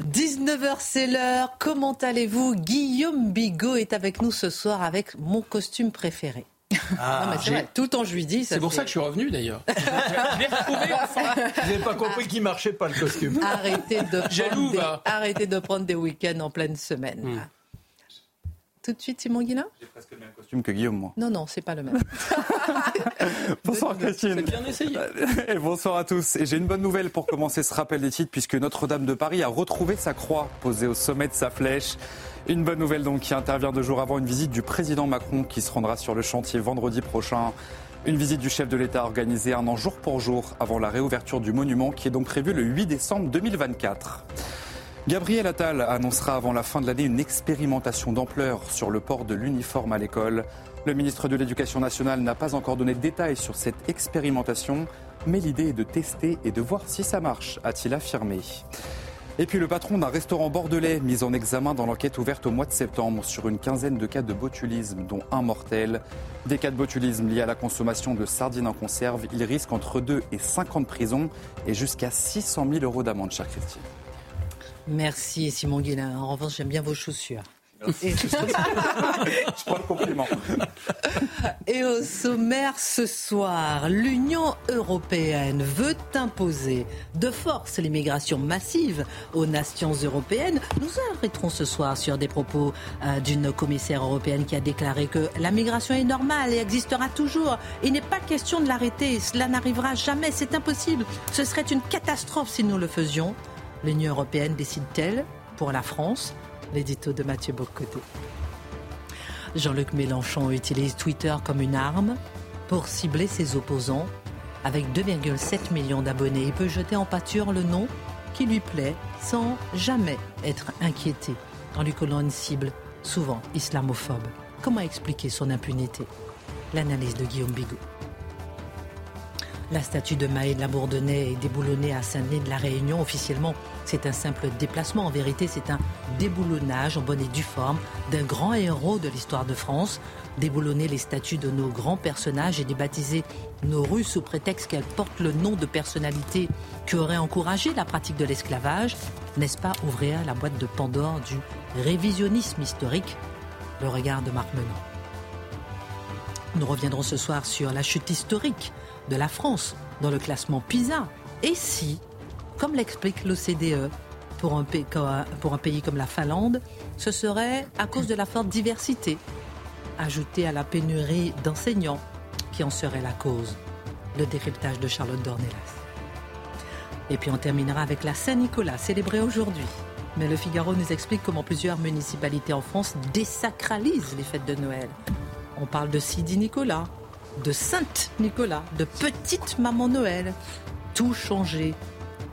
19h, c'est l'heure. Comment allez-vous? Guillaume Bigot est avec nous ce soir avec mon costume préféré. Ah, non, mais c'est vrai, tout le temps je lui dis. ça C'est pour fait- ça que je suis revenu d'ailleurs. je l'ai retrouvé enfin. Vous n'avez pas compris qu'il marchait pas le costume. Arrêtez de, Jaloux, prendre des, va. arrêtez de prendre des week-ends en pleine semaine. Hmm. Tout de suite, Simon Guillain J'ai presque le même costume que Guillaume, moi. Non, non, c'est pas le même. Bonsoir Christine. C'est bien essayé. Et bonsoir à tous. Et j'ai une bonne nouvelle pour commencer ce rappel des titres, puisque Notre-Dame de Paris a retrouvé sa croix posée au sommet de sa flèche. Une bonne nouvelle donc qui intervient deux jours avant une visite du président Macron qui se rendra sur le chantier vendredi prochain. Une visite du chef de l'État organisée un an jour pour jour avant la réouverture du monument qui est donc prévue le 8 décembre 2024. Gabriel Attal annoncera avant la fin de l'année une expérimentation d'ampleur sur le port de l'uniforme à l'école. Le ministre de l'Éducation nationale n'a pas encore donné de détails sur cette expérimentation, mais l'idée est de tester et de voir si ça marche, a-t-il affirmé. Et puis le patron d'un restaurant bordelais mis en examen dans l'enquête ouverte au mois de septembre sur une quinzaine de cas de botulisme, dont un mortel. Des cas de botulisme liés à la consommation de sardines en conserve, il risque entre 2 et 5 ans de prison et jusqu'à 600 000 euros d'amende, chère Christine. Merci Simon Guillain. En revanche, j'aime bien vos chaussures. Et, Je prends le compliment. et au sommaire ce soir, l'Union européenne veut imposer de force l'immigration massive aux nations européennes. Nous arrêterons ce soir sur des propos euh, d'une commissaire européenne qui a déclaré que la migration est normale et existera toujours. Il n'est pas question de l'arrêter. Cela n'arrivera jamais. C'est impossible. Ce serait une catastrophe si nous le faisions. L'Union européenne décide-t-elle pour la France? L'édito de Mathieu Bocoté. Jean-Luc Mélenchon utilise Twitter comme une arme pour cibler ses opposants. Avec 2,7 millions d'abonnés, il peut jeter en pâture le nom qui lui plaît sans jamais être inquiété en lui collant une cible souvent islamophobe. Comment expliquer son impunité? L'analyse de Guillaume Bigot. La statue de Maë de la Bourdonnais est déboulonnée à Saint-Denis de la Réunion. Officiellement, c'est un simple déplacement. En vérité, c'est un déboulonnage en bonne et due forme d'un grand héros de l'histoire de France. Déboulonner les statues de nos grands personnages et débaptiser nos rues sous prétexte qu'elles portent le nom de personnalités qui auraient encouragé la pratique de l'esclavage, n'est-ce pas ouvrir la boîte de Pandore du révisionnisme historique Le regard de Marc Menon. Nous reviendrons ce soir sur la chute historique de la France dans le classement PISA. Et si, comme l'explique l'OCDE, pour un, pays, comme la Finlande, ce serait à cause de la forte diversité, ajoutée à la pénurie d'enseignants, qui en serait la cause. Le décryptage de Charlotte Dornelas. Et puis on terminera avec la Saint-Nicolas, célébrée aujourd'hui. Mais le Figaro nous explique comment plusieurs municipalités en France désacralisent les fêtes de Noël. On parle de Sidi Nicolas, de Sainte Nicolas, de Petite Maman Noël. Tout changer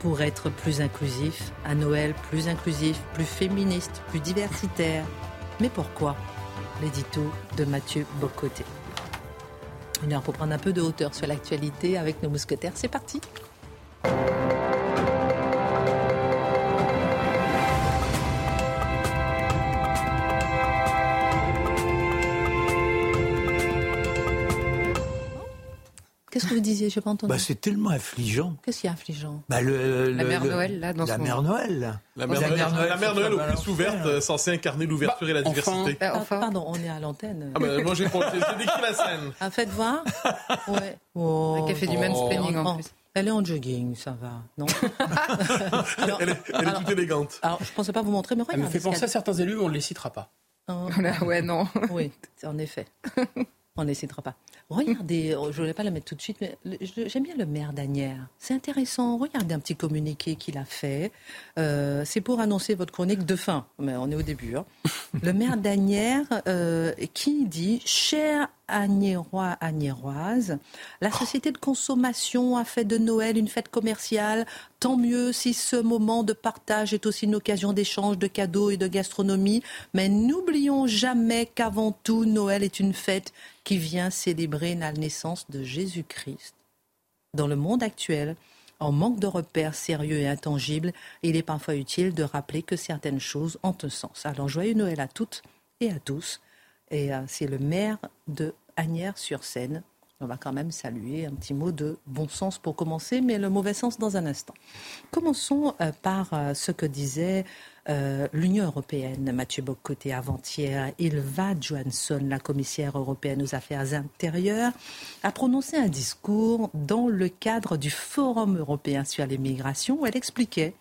pour être plus inclusif, un Noël plus inclusif, plus féministe, plus diversitaire. Mais pourquoi? L'édito de Mathieu Bocoté. Une heure pour prendre un peu de hauteur sur l'actualité avec nos mousquetaires. C'est parti. Vous disiez Je n'ai pas entendu. Bah, c'est tellement affligeant. Qu'est-ce qui est affligeant? Bah, le, La mère le- Noël, là, dans La mère. Noël, là. La La mère, Noël, Noël la mère Noël aux ouvertes, ouverte. euh, censée incarner l'ouverture et la Bah, diversité. Euh, Ah, enfin, Pardon, on est à l'antenne. Ah bah, moi j'ai j'ai- j'ai décrit la scène. Ah, faites voir. Ouais. Oh, un café du mansplaining en plus. Elle est en jogging, ça va, non alors, Elle est, elle est alors- toute élégante. alors, je ne pensais pas vous montrer, mais Elle me fait penser à certains élus, on ne les citera pas. Oh, ouais, non. oui, en effet. On n'hésitera pas. Regardez, oh, je ne voulais pas la mettre tout de suite, mais j'aime bien le maire d'Anières. C'est intéressant. Regardez un petit communiqué qu'il a fait. Euh, c'est pour annoncer votre chronique de fin. Mais on est au début. hein. Le maire d'Anières euh, qui dit Cher Agnérois, Agnéroise. La société de consommation a fait de Noël une fête commerciale. Tant mieux si ce moment de partage est aussi une occasion d'échange de cadeaux et de gastronomie. Mais n'oublions jamais qu'avant tout, Noël est une fête qui vient célébrer la naissance de Jésus-Christ. Dans le monde actuel, en manque de repères sérieux et intangibles, il est parfois utile de rappeler que certaines choses ont un sens. Alors joyeux Noël à toutes et à tous. Et euh, c'est le maire de Agnières-sur-Seine. On va quand même saluer un petit mot de bon sens pour commencer, mais le mauvais sens dans un instant. Commençons euh, par euh, ce que disait l'Union européenne, Mathieu Bocoté avant-hier. Ilva Johansson, la commissaire européenne aux affaires intérieures, a prononcé un discours dans le cadre du Forum européen sur l'immigration où elle expliquait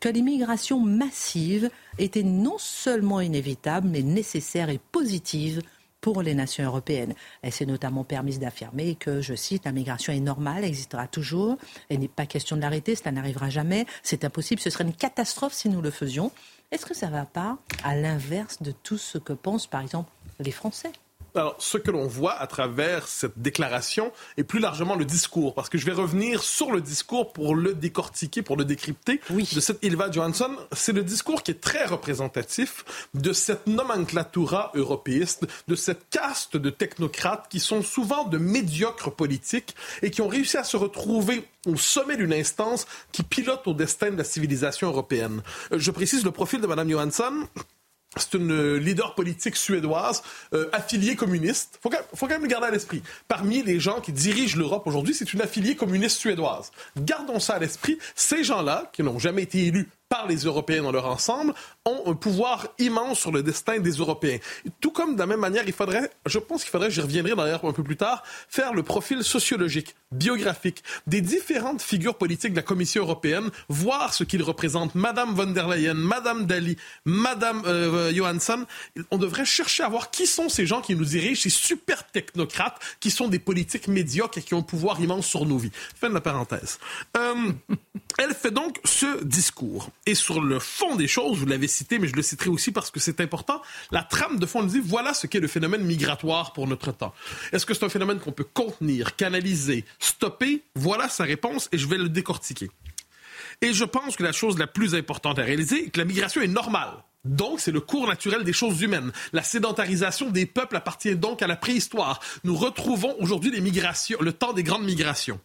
que l'immigration massive était non seulement inévitable, mais nécessaire et positive pour les nations européennes. Elle s'est notamment permise d'affirmer que, je cite, la migration est normale, existera toujours, et n'est pas question de l'arrêter, cela n'arrivera jamais, c'est impossible, ce serait une catastrophe si nous le faisions. Est-ce que ça ne va pas à l'inverse de tout ce que pensent, par exemple, les Français? Alors, ce que l'on voit à travers cette déclaration et plus largement le discours, parce que je vais revenir sur le discours pour le décortiquer, pour le décrypter, oui. de cette Ilva Johansson, c'est le discours qui est très représentatif de cette nomenclatura européiste, de cette caste de technocrates qui sont souvent de médiocres politiques et qui ont réussi à se retrouver au sommet d'une instance qui pilote au destin de la civilisation européenne. Euh, je précise le profil de Mme Johansson c'est une leader politique suédoise euh, affiliée communiste. Faut faut quand même le garder à l'esprit. Parmi les gens qui dirigent l'Europe aujourd'hui, c'est une affiliée communiste suédoise. Gardons ça à l'esprit. Ces gens-là, qui n'ont jamais été élus par les Européens dans leur ensemble, ont un pouvoir immense sur le destin des Européens. Tout comme de la même manière, il faudrait, je pense qu'il faudrait, j'y reviendrai d'ailleurs un peu plus tard, faire le profil sociologique, biographique des différentes figures politiques de la Commission européenne, voir ce qu'ils représentent. Madame von der Leyen, Madame Dali, Madame euh, Johansson, on devrait chercher à voir qui sont ces gens qui nous dirigent, ces super technocrates qui sont des politiques médiocres et qui ont un pouvoir immense sur nos vies. Fin de la parenthèse. Euh, elle fait donc ce discours. Et sur le fond des choses, vous l'avez cité, mais je le citerai aussi parce que c'est important, la trame de fond nous dit voilà ce qu'est le phénomène migratoire pour notre temps. Est-ce que c'est un phénomène qu'on peut contenir, canaliser, stopper? Voilà sa réponse et je vais le décortiquer. Et je pense que la chose la plus importante à réaliser est que la migration est normale. Donc, c'est le cours naturel des choses humaines. La sédentarisation des peuples appartient donc à la préhistoire. Nous retrouvons aujourd'hui les migrations, le temps des grandes migrations.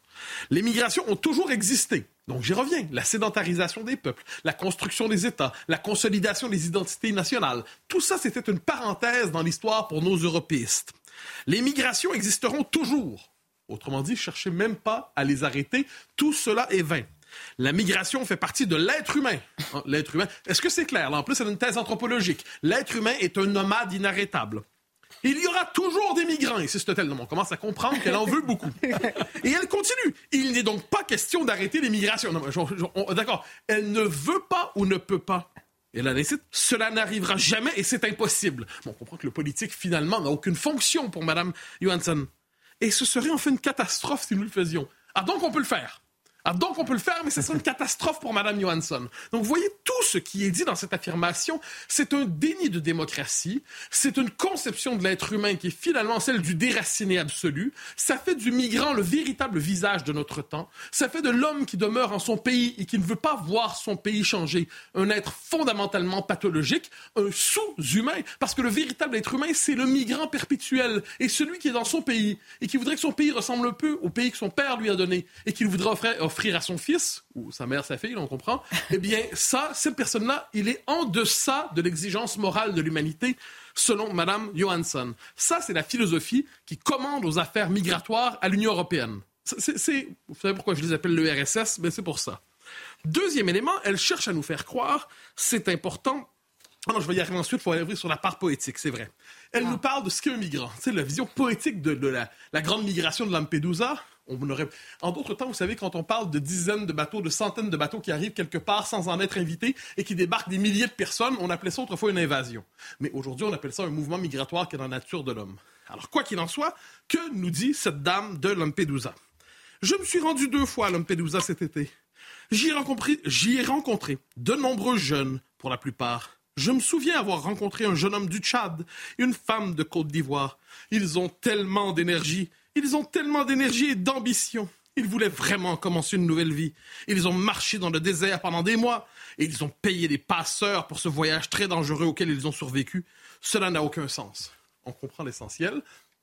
Les migrations ont toujours existé. Donc j'y reviens. La sédentarisation des peuples, la construction des États, la consolidation des identités nationales. Tout ça, c'était une parenthèse dans l'histoire pour nos européistes. Les migrations existeront toujours. Autrement dit, cherchez même pas à les arrêter. Tout cela est vain. La migration fait partie de l'être humain. Hein, l'être humain. Est-ce que c'est clair? Là, en plus, c'est une thèse anthropologique. L'être humain est un nomade inarrêtable. Il y aura toujours des migrants. Et c'est ce tel on commence à comprendre qu'elle en veut beaucoup. Et elle continue. Il n'est donc pas question d'arrêter les migrations. D'accord. Elle ne veut pas ou ne peut pas? Et là, cela n'arrivera jamais et c'est impossible. On comprend que le politique, finalement, n'a aucune fonction pour Mme Johansson. Et ce serait en fait une catastrophe si nous le faisions. Ah, donc on peut le faire. Ah, donc on peut le faire, mais ce serait une catastrophe pour Mme Johansson. Donc vous voyez, tout ce qui est dit dans cette affirmation, c'est un déni de démocratie, c'est une conception de l'être humain qui est finalement celle du déraciné absolu, ça fait du migrant le véritable visage de notre temps, ça fait de l'homme qui demeure en son pays et qui ne veut pas voir son pays changer, un être fondamentalement pathologique, un sous-humain, parce que le véritable être humain, c'est le migrant perpétuel, et celui qui est dans son pays, et qui voudrait que son pays ressemble un peu au pays que son père lui a donné, et qu'il voudrait offrir offrir à son fils, ou sa mère, sa fille, on comprend, eh bien, ça, cette personne-là, il est en deçà de l'exigence morale de l'humanité, selon Mme Johansson. Ça, c'est la philosophie qui commande aux affaires migratoires à l'Union européenne. C'est, vous savez pourquoi je les appelle le RSS? Mais c'est pour ça. Deuxième élément, elle cherche à nous faire croire, c'est important, ah non, je vais y arriver ensuite, il faut aller sur la part poétique, c'est vrai. Elle ah. nous parle de ce qu'est un migrant. C'est la vision poétique de, la, la, grande migration de Lampedusa. En d'autres temps, vous savez, quand on parle de dizaines de bateaux, de centaines de bateaux qui arrivent quelque part sans en être invités et qui débarquent des milliers de personnes, on appelait ça autrefois une invasion. Mais aujourd'hui, on appelle ça un mouvement migratoire qui est dans la nature de l'homme. Alors, quoi qu'il en soit, que nous dit cette dame de Lampedusa? Je me suis rendu deux fois à Lampedusa cet été. J'y ai rencontré, ai rencontré de nombreux jeunes, pour la plupart Je me souviens avoir rencontré un jeune homme du Tchad, une femme de Côte d'Ivoire. Ils ont tellement d'énergie, ils ont tellement d'énergie et d'ambition. Ils voulaient vraiment commencer une nouvelle vie. Ils ont marché dans le désert pendant des mois et ils ont payé des passeurs pour ce voyage très dangereux auquel ils ont survécu. Cela n'a aucun sens. On comprend l'essentiel.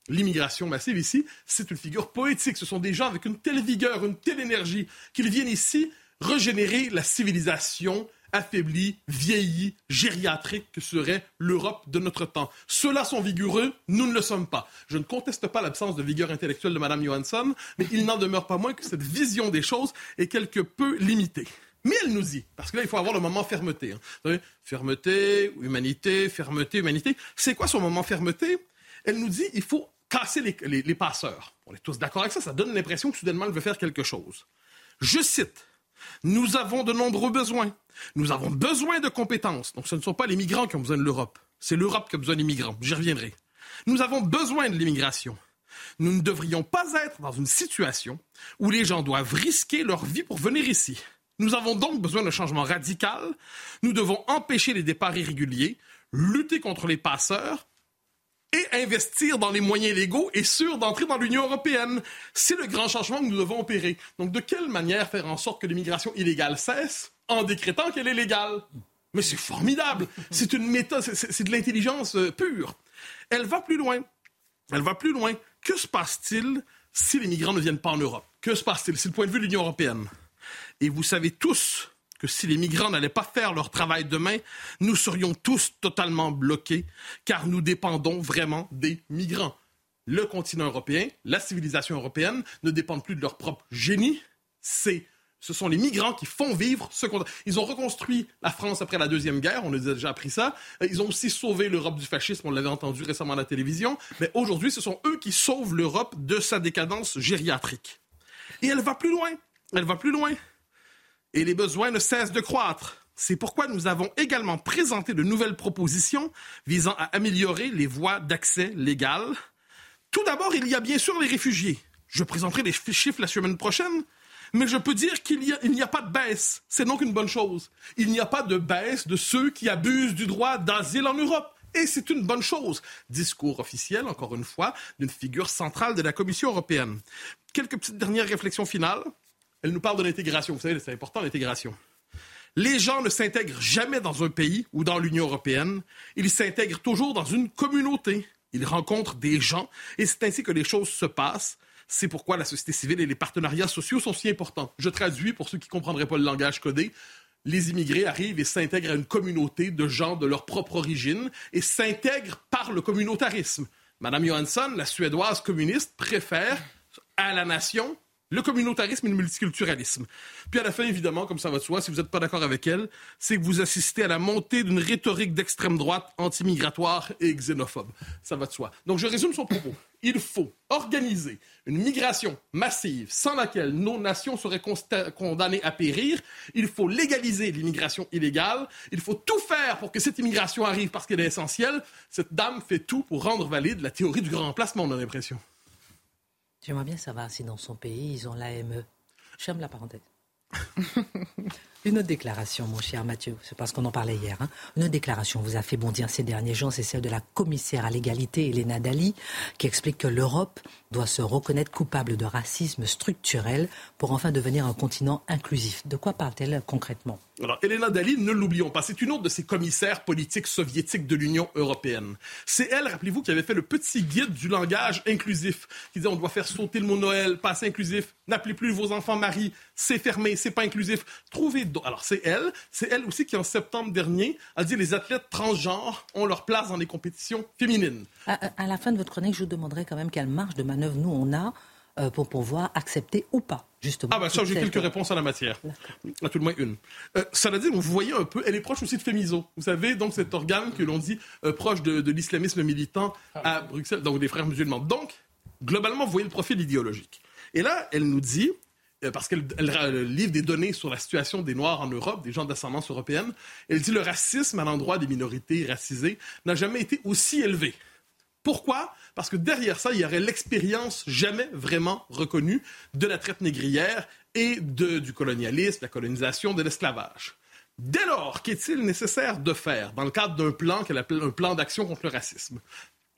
L'immigration massive ici, c'est une figure poétique. Ce sont des gens avec une telle vigueur, une telle énergie, qu'ils viennent ici régénérer la civilisation affaiblie, vieillie, gériatrique que serait l'Europe de notre temps. Ceux-là sont vigoureux, nous ne le sommes pas. Je ne conteste pas l'absence de vigueur intellectuelle de Mme Johansson, mais il n'en demeure pas moins que cette vision des choses est quelque peu limitée. Mais elle nous dit, parce que là, il faut avoir le moment fermeté. Hein. Fermeté, humanité, fermeté, humanité. C'est quoi son moment fermeté? Elle nous dit, il faut casser les, les passeurs. On est tous d'accord avec ça, ça donne l'impression que soudainement, elle veut faire quelque chose. Je cite, Nous avons de nombreux besoins. Nous avons besoin de compétences. Donc ce ne sont pas les migrants qui ont besoin de l'Europe. C'est l'Europe qui a besoin des migrants. J'y reviendrai. Nous avons besoin de l'immigration. Nous ne devrions pas être dans une situation où les gens doivent risquer leur vie pour venir ici. Nous avons donc besoin d'un changement radical. Nous devons empêcher les départs irréguliers, lutter contre les passeurs et investir dans les moyens légaux et sûrs d'entrer dans l'Union européenne. C'est le grand changement que nous devons opérer. Donc, de quelle manière faire en sorte que l'immigration illégale cesse en décrétant qu'elle est légale? Mais c'est formidable. C'est une méthode, c'est de l'intelligence euh, pure. Elle va plus loin. Elle va plus loin. Que se passe-t-il si les migrants ne viennent pas en Europe? Que se passe-t-il? C'est le point de vue de l'Union européenne? Et vous savez tous que si les migrants n'allaient pas faire leur travail demain, nous serions tous totalement bloqués, car nous dépendons vraiment des migrants. Le continent européen, la civilisation européenne ne dépendent plus de leur propre génie, c'est ce sont les migrants qui font vivre ce qu'on... Ils ont reconstruit la France après la Deuxième Guerre, on a déjà appris ça. Ils ont aussi sauvé l'Europe du fascisme, on l'avait entendu récemment à la télévision. Mais aujourd'hui, ce sont eux qui sauvent l'Europe de sa décadence gériatrique. Et elle va plus loin. Elle va plus loin et les besoins ne cessent de croître. C'est pourquoi nous avons également présenté de nouvelles propositions visant à améliorer les voies d'accès légal. Tout d'abord, il y a bien sûr les réfugiés. Je présenterai les chiffres la semaine prochaine, mais je peux dire qu'il n'y a, a, pas de baisse. C'est donc une bonne chose. Il n'y a pas de baisse de ceux qui abusent du droit d'asile en Europe. Et c'est une bonne chose. Discours officiel, encore une fois, d'une figure centrale de la Commission européenne. Quelques petites dernières réflexions finales. Elle nous parle de l'intégration. Vous savez, c'est important l'intégration. Les gens ne s'intègrent jamais dans un pays ou dans l'Union européenne. Ils s'intègrent toujours dans une communauté. Ils rencontrent des gens et c'est ainsi que les choses se passent. C'est pourquoi la société civile et les partenariats sociaux sont si importants. Je traduis pour ceux qui ne comprendraient pas le langage codé. Les immigrés arrivent et s'intègrent à une communauté de gens de leur propre origine et s'intègrent par le communautarisme. Madame Johansson, la suédoise communiste, préfère à la nation le communautarisme et le multiculturalisme. Puis à la fin, évidemment, comme ça va de soi, si vous n'êtes pas d'accord avec elle, c'est que vous assistez à la montée d'une rhétorique d'extrême droite anti-migratoire et xénophobe. Ça va de soi. Donc je résume son propos. Il faut organiser une migration massive sans laquelle nos nations seraient condamnées à périr. Il faut légaliser l'immigration illégale. Il faut tout faire pour que cette immigration arrive parce qu'elle est essentielle. Cette dame fait tout pour rendre valide la théorie du grand remplacement, on a l'impression. J'aimerais bien savoir si dans son pays, ils ont l'AME. J'aime la parenthèse. Une autre déclaration, mon cher Mathieu, c'est parce qu'on en parlait hier. Hein. Une autre déclaration vous a fait bondir ces derniers jours, c'est celle de la commissaire à l'égalité, Elena Dali, qui explique que l'Europe doit se reconnaître coupable de racisme structurel pour enfin devenir un continent inclusif. De quoi parle-t-elle concrètement? Alors, Elena Dali, ne l'oublions pas, c'est une autre de ces commissaires politiques soviétiques de l'Union européenne. C'est elle, rappelez-vous, qui avait fait le petit guide du langage inclusif, qui disait on doit faire sauter le mot Noël, pas inclusif, n'appelez plus vos enfants Marie, c'est fermé, c'est pas inclusif. Trouvez alors c'est elle, c'est elle aussi qui en septembre dernier a dit les athlètes transgenres ont leur place dans les compétitions féminines. À, la fin de votre chronique, je vous demanderai quand même quelle marge de manœuvre nous on a pour pouvoir accepter ou pas justement. Ah, bah ça, j'ai quelques réponses à la matière. À tout le moins une. Euh, veut dire, vous voyez un peu, elle est proche aussi de Fémiso. Vous savez, donc cet organe que l'on dit euh, proche de, de l'islamisme militant à Bruxelles, donc des frères musulmans. Donc, globalement, vous voyez le profil idéologique. Et là, elle nous dit, euh, parce qu'elle livre des données sur la situation des Noirs en Europe, des gens d'ascendance européenne, elle dit le racisme à l'endroit des minorités racisées n'a jamais été aussi élevé. Pourquoi? Parce que derrière ça, il y aurait l'expérience jamais vraiment reconnue de la traite négrière et de, du colonialisme, la colonisation, de l'esclavage. Dès lors, qu'est-il nécessaire de faire dans le cadre d'un plan qu'elle appelle un plan d'action contre le racisme?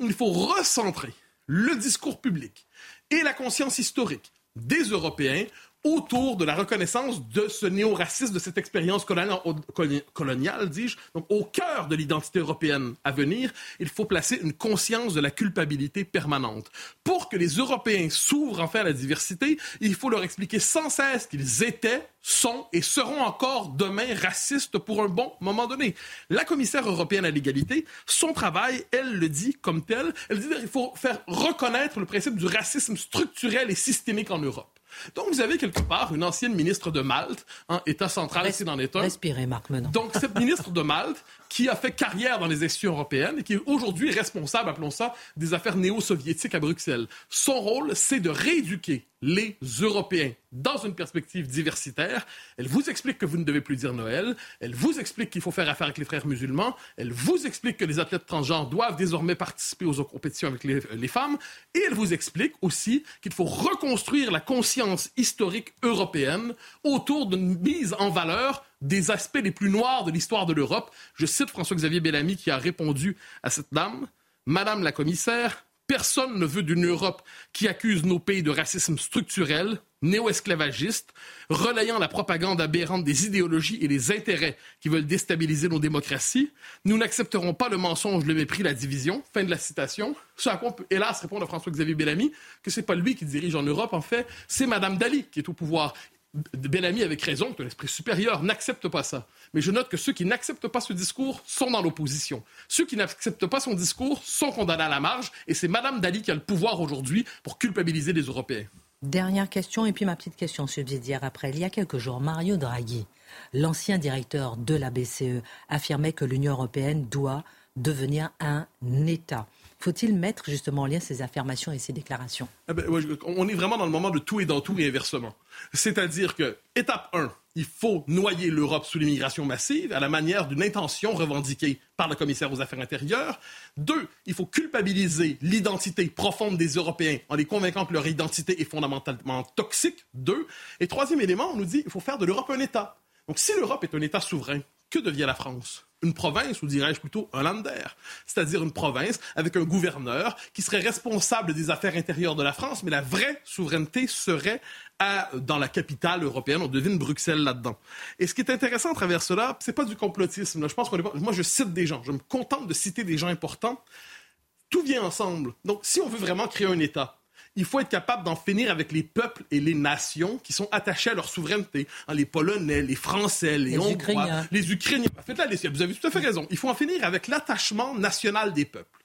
Il faut recentrer le discours public et la conscience historique des Européens autour de la reconnaissance de ce néo-racisme, de cette expérience coloniale, dis-je. Donc, au cœur de l'identité européenne à venir, il faut placer une conscience de la culpabilité permanente. Pour que les Européens s'ouvrent enfin à la diversité, il faut leur expliquer sans cesse qu'ils étaient, sont et seront encore demain racistes pour un bon moment donné. La commissaire européenne à l'égalité, son travail, elle le dit comme tel, elle dit qu'il faut faire reconnaître le principe du racisme structurel et systémique en Europe. Donc, vous avez quelque part une ancienne ministre de Malte, un État central ici dans l'État. Respirez, Marc Menon. Donc, cette ministre de Malte, qui a fait carrière dans les institutions européennes et qui est aujourd'hui responsable, appelons ça, des affaires néo-soviétiques à Bruxelles. Son rôle, c'est de rééduquer les Européens dans une perspective diversitaire. Elle vous explique que vous ne devez plus dire Noël. Elle vous explique qu'il faut faire affaire avec les frères musulmans. Elle vous explique que les athlètes transgenres doivent désormais participer aux compétitions avec les, les femmes. Et elle vous explique aussi qu'il faut reconstruire la conscience historique européenne autour d'une mise en valeur des aspects les plus noirs de l'histoire de l'Europe. Je cite François-Xavier Bellamy qui a répondu à cette dame. Madame la commissaire, personne ne veut d'une Europe qui accuse nos pays de racisme structurel, néo-esclavagiste, relayant la propagande aberrante des idéologies et des intérêts qui veulent déstabiliser nos démocraties. Nous n'accepterons pas le mensonge, le mépris, la division. Fin de la citation. Ce à quoi on peut hélas répondre à François-Xavier Bellamy que c'est pas lui qui dirige en Europe, en fait, c'est Madame Dali qui est au pouvoir. Bellamy, avec raison, que l'esprit supérieur n'accepte pas ça. Mais je note que ceux qui n'acceptent pas ce discours sont dans l'opposition. Ceux qui n'acceptent pas son discours sont condamnés à la marge, et c'est Mme Dali qui a le pouvoir aujourd'hui pour culpabiliser les Européens. Dernière question, et puis ma petite question subsidiaire après. Il y a quelques jours, Mario Draghi, l'ancien directeur de la BCE, affirmait que l'Union européenne doit devenir un État. Faut-il mettre justement en lien ces affirmations et ces déclarations? Eh ben, On est vraiment dans le moment de tout et dans tout et inversement. C'est-à-dire que, étape 1, il faut noyer l'Europe sous l'immigration massive à la manière d'une intention revendiquée par le commissaire aux affaires intérieures. Deux, il faut culpabiliser l'identité profonde des Européens en les convainquant que leur identité est fondamentalement toxique. Deux. Et troisième élément, on nous dit qu'il faut faire de l'Europe un État. Donc si l'Europe est un État souverain, que devient la France? Une province, ou dirais-je plutôt un lander, c'est-à-dire une province avec un gouverneur qui serait responsable des affaires intérieures de la France, mais la vraie souveraineté serait dans la capitale européenne. On devine Bruxelles là-dedans. Et ce qui est intéressant à travers cela, c'est pas du complotisme. Je pense moi, je cite des gens. Je me contente de citer des gens importants. Tout vient ensemble. Donc, si on veut vraiment créer un État, il faut être capable d'en finir avec les peuples et les nations qui sont attachés à leur souveraineté. Hein, les Polonais, les Français, les, Hongrois, Ukrainiens. les Ukrainiens. Faites-la, vous avez tout à fait raison. Il faut en finir avec l'attachement national des peuples.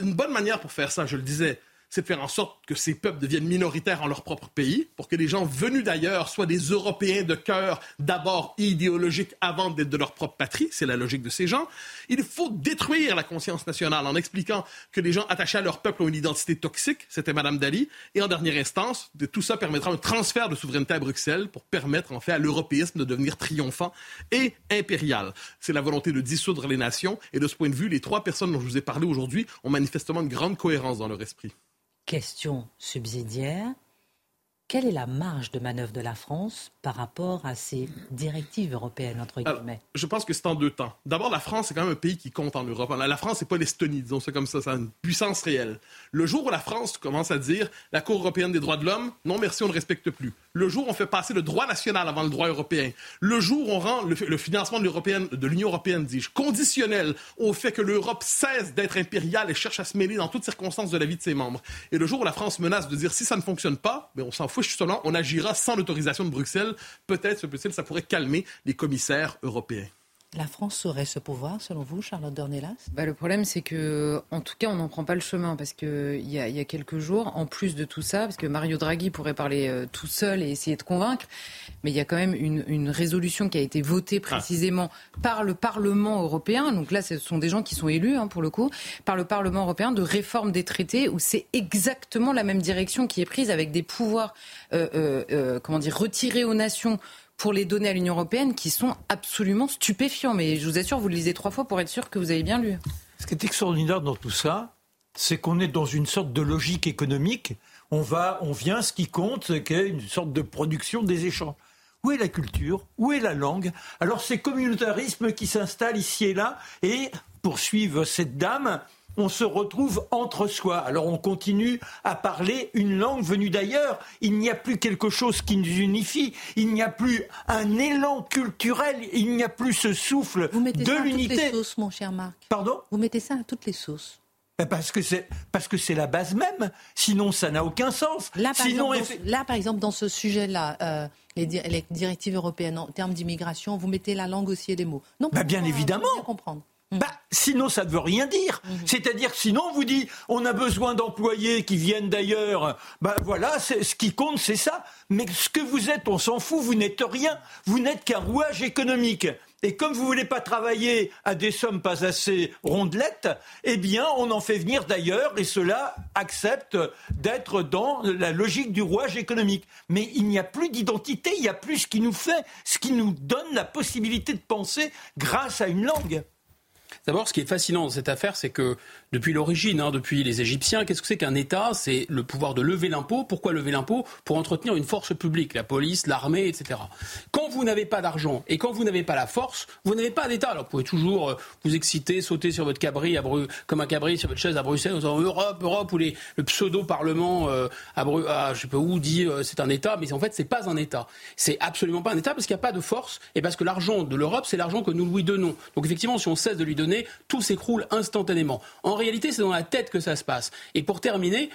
une bonne manière pour faire ça, je le disais, c'est de faire en sorte que ces peuples deviennent minoritaires en leur propre pays, pour que les gens venus d'ailleurs soient des Européens de cœur, d'abord idéologiques avant d'être de leur propre patrie. C'est la logique de ces gens. Il faut détruire la conscience nationale en expliquant que les gens attachés à leur peuple ont une identité toxique. C'était Madame Dali. Et en dernière instance, de, tout ça permettra un transfert de souveraineté à Bruxelles pour permettre en fait à l'européisme de devenir triomphant et impérial. C'est la volonté de dissoudre les nations. Et de ce point de vue, les trois personnes dont je vous ai parlé aujourd'hui ont manifestement une grande cohérence dans leur esprit. Question subsidiaire. Quelle est la marge de manœuvre de la France par rapport à ces directives européennes, entre guillemets? Je pense que c'est en deux temps. D'abord, la France, c'est quand même un pays qui compte en Europe. La France, c'est pas l'Estonie, disons c'est comme ça, ça a une puissance réelle. Le jour où la France commence à dire la Cour européenne des droits de l'homme, non merci, on ne respecte plus. Le jour où on fait passer le droit national avant le droit européen. Le jour où on rend le, financement de l'Union européenne, dis-je, conditionnel au fait que l'Europe cesse d'être impériale et cherche à se mêler dans toutes circonstances de la vie de ses membres. Et le jour où la France menace de dire si ça ne fonctionne pas, ben on s'en fout justement, on agira sans l'autorisation de Bruxelles. Peut-être, peut-être, ça pourrait calmer les commissaires européens. La France aurait ce pouvoir, selon vous, Charlotte Dornelas? Bah, Le problème, c'est que, en tout cas, on n'en prend pas le chemin parce qu'il y, a, y a quelques jours, en plus de tout ça, parce que Mario Draghi pourrait parler euh, tout seul et essayer de convaincre, mais il y a quand même une, une résolution qui a été votée ah. précisément par le Parlement européen. Donc là, ce sont des gens qui sont élus, hein, pour le coup, par le Parlement européen de réforme des traités où c'est exactement la même direction qui est prise avec des pouvoirs, euh, euh, euh comment dire, retirés aux nations pour les donner à l'Union européenne qui sont absolument stupéfiants. Mais je vous assure, vous le lisez trois fois pour être sûr que vous avez bien lu. Ce qui est extraordinaire dans tout ça, c'est qu'on est dans une sorte de logique économique. On va, on vient, ce qui compte, c'est qu'il y ait une sorte de production des échanges. où est la culture? Où est la langue? Alors ces communautarismes qui s'installent ici et là, et poursuivre cette dame, on se retrouve entre soi. Alors on continue à parler une langue venue d'ailleurs. Il n'y a plus quelque chose qui nous unifie. Il n'y a plus un élan culturel. Il n'y a plus ce souffle Vous mettez de ça à toutes l'unité. les sauces, mon cher Marc. Pardon? Vous mettez ça à toutes les sauces. Ben, Parce que c'est parce que c'est la base même. Sinon, ça n'a aucun sens. Là, par, Sinon, exemple, dans, là, par exemple, dans ce sujet-là, euh, les, di- les directives européennes en termes d'immigration, vous mettez la langue aussi et les mots. Non, Bah, bien euh, évidemment. comprendre. Bah, sinon, ça ne veut rien dire. C'est-à-dire, que sinon, on vous dit, on a besoin d'employés qui viennent d'ailleurs. Bah voilà, ce qui compte, c'est ça. Mais ce que vous êtes, on s'en fout, vous n'êtes rien. Vous n'êtes qu'un rouage économique. Et comme vous ne voulez pas travailler à des sommes pas assez rondelettes, eh bien, on en fait venir d'ailleurs, et cela accepte d'être dans la logique du rouage économique. Mais il n'y a plus d'identité, il n'y a plus ce qui nous fait, ce qui nous donne la possibilité de penser grâce à une langue. D'abord, ce qui est fascinant dans cette affaire, c'est que depuis l'origine, hein, depuis les Égyptiens, qu'est-ce que c'est qu'un État? C'est le pouvoir de lever l'impôt. Pourquoi lever l'impôt? Pour entretenir une force publique, la police, l'armée, etc. Quand vous n'avez pas d'argent et quand vous n'avez pas la force, vous n'avez pas d'État. Alors vous pouvez toujours euh, vous exciter, sauter sur votre cabri à Bru- comme un cabri sur votre chaise à Bruxelles, en disant Europe, Europe, ou les, le pseudo-parlement euh, à, Bru- à je sais pas où dit euh, c'est un État, mais en fait c'est pas un État. C'est absolument pas un État parce qu'il n'y a pas de force et parce que l'argent de l'Europe c'est l'argent que nous lui donnons. Donc effectivement, si on cesse de lui donner, tout s'écroule instantanément. En réalité, c'est dans la tête que ça se passe. Et pour terminer,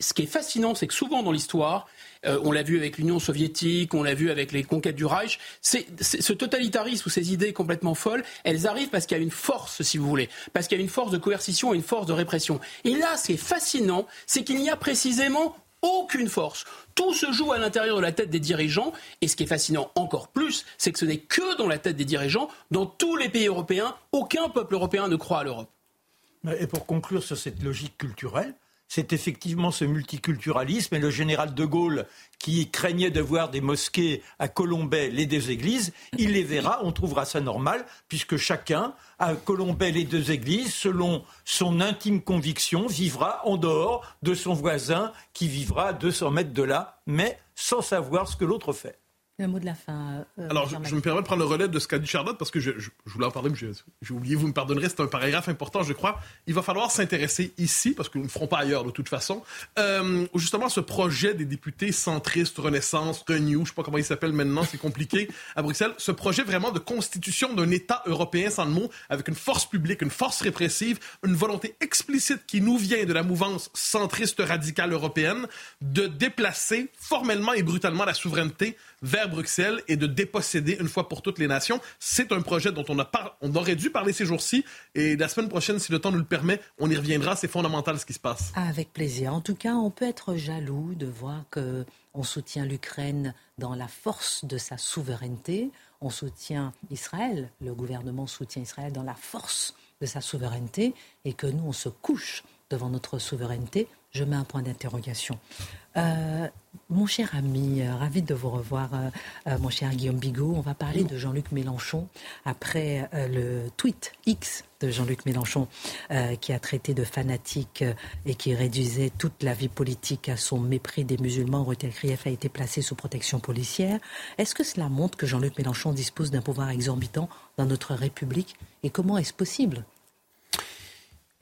ce qui est fascinant, c'est que souvent dans l'histoire, euh, on l'a vu avec l'Union soviétique, on l'a vu avec les conquêtes du Reich, c'est, c'est- ce totalitarisme ou ces idées complètement folles, elles arrivent parce qu'il y a une force, si vous voulez, parce qu'il y a une force de coercition et une force de répression. Et là, ce qui est fascinant, c'est qu'il n'y a précisément aucune force. Tout se joue à l'intérieur de la tête des dirigeants. Et ce qui est fascinant encore plus, c'est que ce n'est que dans la tête des dirigeants. Dans tous les pays européens, aucun peuple européen ne croit à l'Europe. Et pour conclure sur cette logique culturelle, c'est effectivement ce multiculturalisme et le général de Gaulle qui craignait de voir des mosquées à Colombay les deux églises, il les verra, on trouvera ça normal, puisque chacun, à Colombay les deux églises, selon son intime conviction, vivra en dehors de son voisin qui vivra à 200 mètres de là, mais sans savoir ce que l'autre fait. Le mot de la fin. euh, Alors, je, me permets de prendre le relais de ce qu'a dit Charlotte parce que je, je- je voulais en parler, mais j'ai oublié, vous me pardonnerez, c'est un paragraphe important, je crois. Il va falloir s'intéresser ici, parce que nous ne ferons pas ailleurs de toute façon, euh, justement ce projet des députés centristes, Renaissance, Renew, je ne sais pas comment il s'appelle maintenant, c'est compliqué, à Bruxelles, ce projet vraiment de constitution d'un État européen sans le mot, avec une force publique, une force répressive, une volonté explicite qui nous vient de la mouvance centriste radicale européenne de déplacer formellement et brutalement la souveraineté vers Bruxelles et de déposséder une fois pour toutes les nations. C'est un projet dont on, a on aurait dû parler ces jours-ci et la semaine prochaine, si le temps nous le permet, on y reviendra. C'est fondamental ce qui se passe. Avec plaisir. En tout cas, on peut être jaloux de voir que on soutient l'Ukraine dans la force de sa souveraineté. On soutient Israël, le gouvernement soutient Israël dans la force de sa souveraineté, et que nous, on se couche devant notre souveraineté. Je mets un point d'interrogation. Euh, mon cher ami, euh, ravi de vous revoir, euh, mon cher Guillaume Bigot. On va parler de Jean-Luc Mélenchon après le tweet X de Jean-Luc Mélenchon qui a traité de fanatique et qui réduisait toute la vie politique à son mépris des musulmans. Rutel Krief a été placé sous protection policière. Est-ce que cela montre que Jean-Luc Mélenchon dispose d'un pouvoir exorbitant dans notre République? Et comment est-ce possible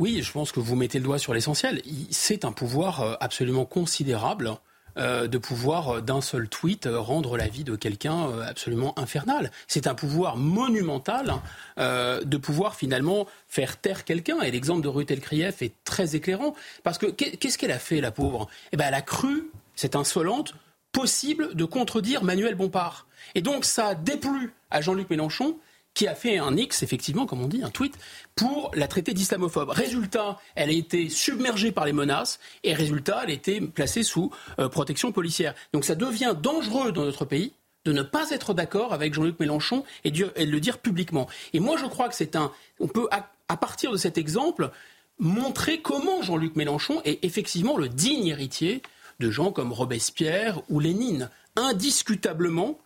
Oui, je pense que vous mettez le doigt sur l'essentiel. C'est un pouvoir euh, absolument considérable euh, de pouvoir euh, d'un seul tweet rendre la vie de quelqu'un absolument infernal. C'est un pouvoir monumental de pouvoir finalement faire taire quelqu'un. Et l'exemple de Ruth Elkrief est très éclairant parce que qu'est- qu'est-ce qu'elle a fait, la pauvre? Eh ben, elle a cru, cette insolente, possible de contredire Manuel Bompard. Et donc ça a déplu à Jean-Luc Mélenchon qui a fait un X, effectivement, comme on dit, un tweet, pour la traiter d'islamophobe. Résultat, elle a été submergée par les menaces et résultat, elle a été placée sous euh, protection policière. Donc ça devient dangereux dans notre pays de ne pas être d'accord avec Jean-Luc Mélenchon et, de le dire publiquement. Et moi, je crois que c'est un... On peut, à partir de cet exemple, montrer comment Jean-Luc Mélenchon est effectivement le digne héritier de gens comme Robespierre ou Lénine. Indiscutablement,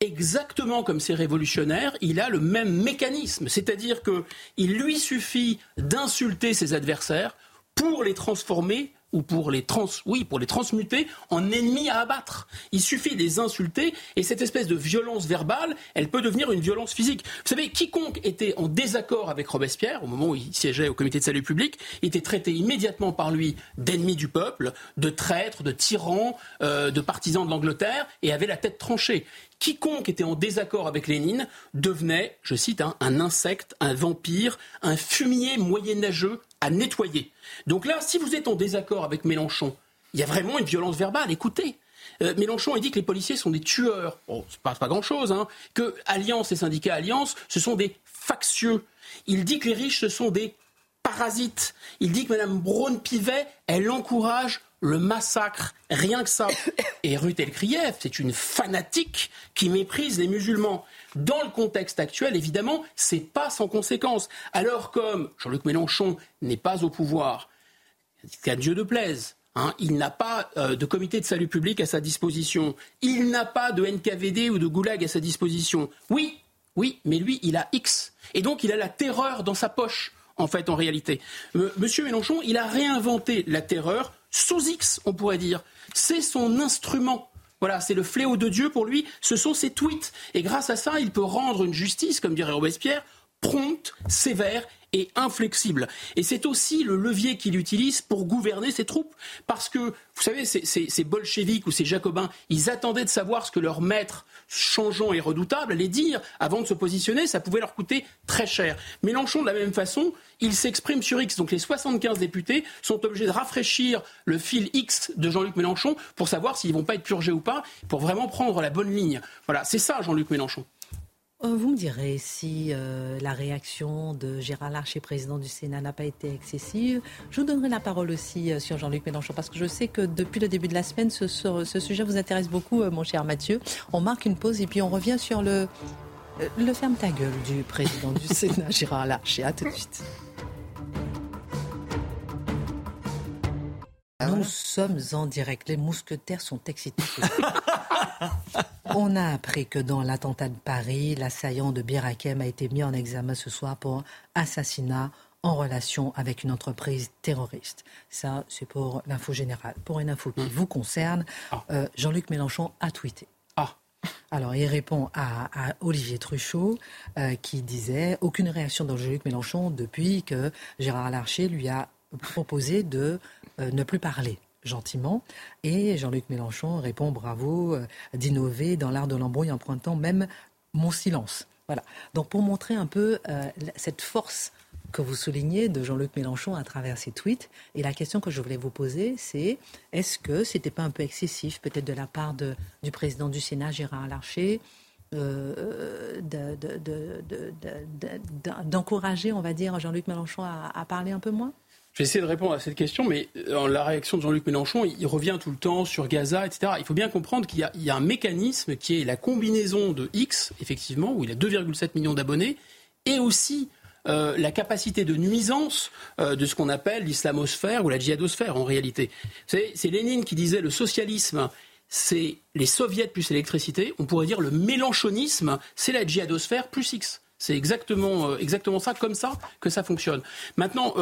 exactement comme ces révolutionnaires, il a le même mécanisme. C'est-à-dire qu'il lui suffit d'insulter ses adversaires pour les transformer ou pour les trans, oui, pour les transmuter en ennemis à abattre. Il suffit de les insulter et cette espèce de violence verbale, elle peut devenir une violence physique. Vous savez, quiconque était en désaccord avec Robespierre au moment où il siégeait au comité de salut public, était traité immédiatement par lui d'ennemi du peuple, de traître, de tyran, euh, de partisan de l'Angleterre et avait la tête tranchée quiconque était en désaccord avec Lénine devenait, je cite, hein, un insecte, un vampire, un fumier moyenâgeux à nettoyer. Donc là, si vous êtes en désaccord avec Mélenchon, il y a vraiment une violence verbale. Écoutez. Euh, Mélenchon il dit que les policiers sont des tueurs. Bon, c'est pas, pas grand-chose. Hein. Que Alliance et syndicats Alliance, ce sont des factieux. Il dit que les riches, ce sont des parasites. Il dit que Mme Braun-Pivet, elle encourage le massacre, rien que ça. Et Ruth Elkrieff, c'est une fanatique qui méprise les musulmans. Dans le contexte actuel, évidemment, c'est pas sans conséquence. Alors comme Jean-Luc Mélenchon n'est pas au pouvoir, qu'à Dieu de plaise, hein, il n'a pas euh, de comité de salut public à sa disposition. Il n'a pas de NKVD ou de Goulag à sa disposition. Oui, oui, mais lui, il a X. Et donc, il a la terreur dans sa poche, en fait, en réalité. Monsieur Mélenchon, il a réinventé la terreur sous X, on pourrait dire. C'est son instrument. Voilà, c'est le fléau de Dieu pour lui, ce sont ses tweets. Et grâce à ça, il peut rendre une justice, comme dirait Robespierre, prompte, sévère et inflexible. Et c'est aussi le levier qu'il utilise pour gouverner ses troupes. Parce que, vous savez, ces, ces, bolcheviks ou ces jacobins, ils attendaient de savoir ce que leur maître changeant et redoutable allait dire avant de se positionner. Ça pouvait leur coûter très cher. Mélenchon, de la même façon, il s'exprime sur X. Donc les 75 députés sont obligés de rafraîchir le fil X de Jean-Luc Mélenchon pour savoir s'ils vont pas être purgés ou pas, pour vraiment prendre la bonne ligne. Voilà, c'est ça Jean-Luc Mélenchon. Euh, vous me direz si euh, la réaction de Gérard Larcher, président du Sénat, n'a pas été excessive. Je vous donnerai la parole aussi euh, sur Jean-Luc Mélenchon, parce que je sais que depuis le début de la semaine, ce, sujet vous intéresse beaucoup, mon cher Mathieu. On marque une pause et puis on revient sur le, le ferme ta gueule du président du Sénat, Gérard Larcher. À tout de suite. Nous sommes en direct. Les mousquetaires sont excités. On a appris que dans l'attentat de Paris, l'assaillant de Birakem a été mis en examen ce soir pour assassinat en relation avec une entreprise terroriste. Ça, c'est pour l'info générale. Pour une info qui hmm. vous concerne, ah. euh, Jean-Luc Mélenchon a tweeté. Ah. Alors, il répond à, Olivier Truchot, euh, qui disait aucune réaction de Jean-Luc Mélenchon depuis que Gérard Larcher lui a proposé de euh, ne plus parler gentiment. Et Jean-Luc Mélenchon répond bravo euh, d'innover dans l'art de l'embrouille en pointant même mon silence. Voilà. Donc pour montrer un peu euh, cette force que vous soulignez de Jean-Luc Mélenchon à travers ses tweets. Et la question que je voulais vous poser, c'est est-ce que c'était pas un peu excessif, peut-être de la part du président du Sénat, Gérard Larcher, d'encourager, on va dire, Jean-Luc Mélenchon à parler un peu moins? Je vais essayer de répondre à cette question, mais euh, la réaction de Jean-Luc Mélenchon, il revient tout le temps sur Gaza, etc. Il faut bien comprendre qu'il y, y, a un mécanisme qui est la combinaison de X, effectivement, où il a 2,7 millions d'abonnés, et aussi euh, la capacité de nuisance euh, de ce qu'on appelle l'islamosphère ou la djihadosphère en réalité. C'est Lénine qui disait le socialisme, c'est les soviets plus l'électricité. On pourrait dire le mélanchonisme, c'est la djihadosphère plus X. C'est exactement, exactement ça, comme ça, que ça fonctionne. Maintenant,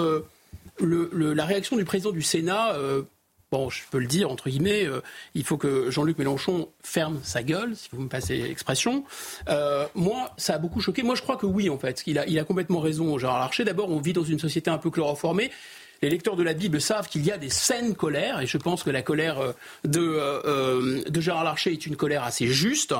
la réaction du président du Sénat, euh, bon, je peux le dire, entre guillemets, euh, il faut que Jean-Luc Mélenchon ferme sa gueule, si vous me passez l'expression. Euh, moi, ça a beaucoup choqué. Moi, je crois que oui, en fait. Il a, il a complètement raison, Gérard Larcher. D'abord, on vit dans une société un peu chloroformée les lecteurs de la Bible savent qu'il y a des saines colères, et je pense que la colère euh, de, euh, euh, de Gérard Larcher est une colère assez juste.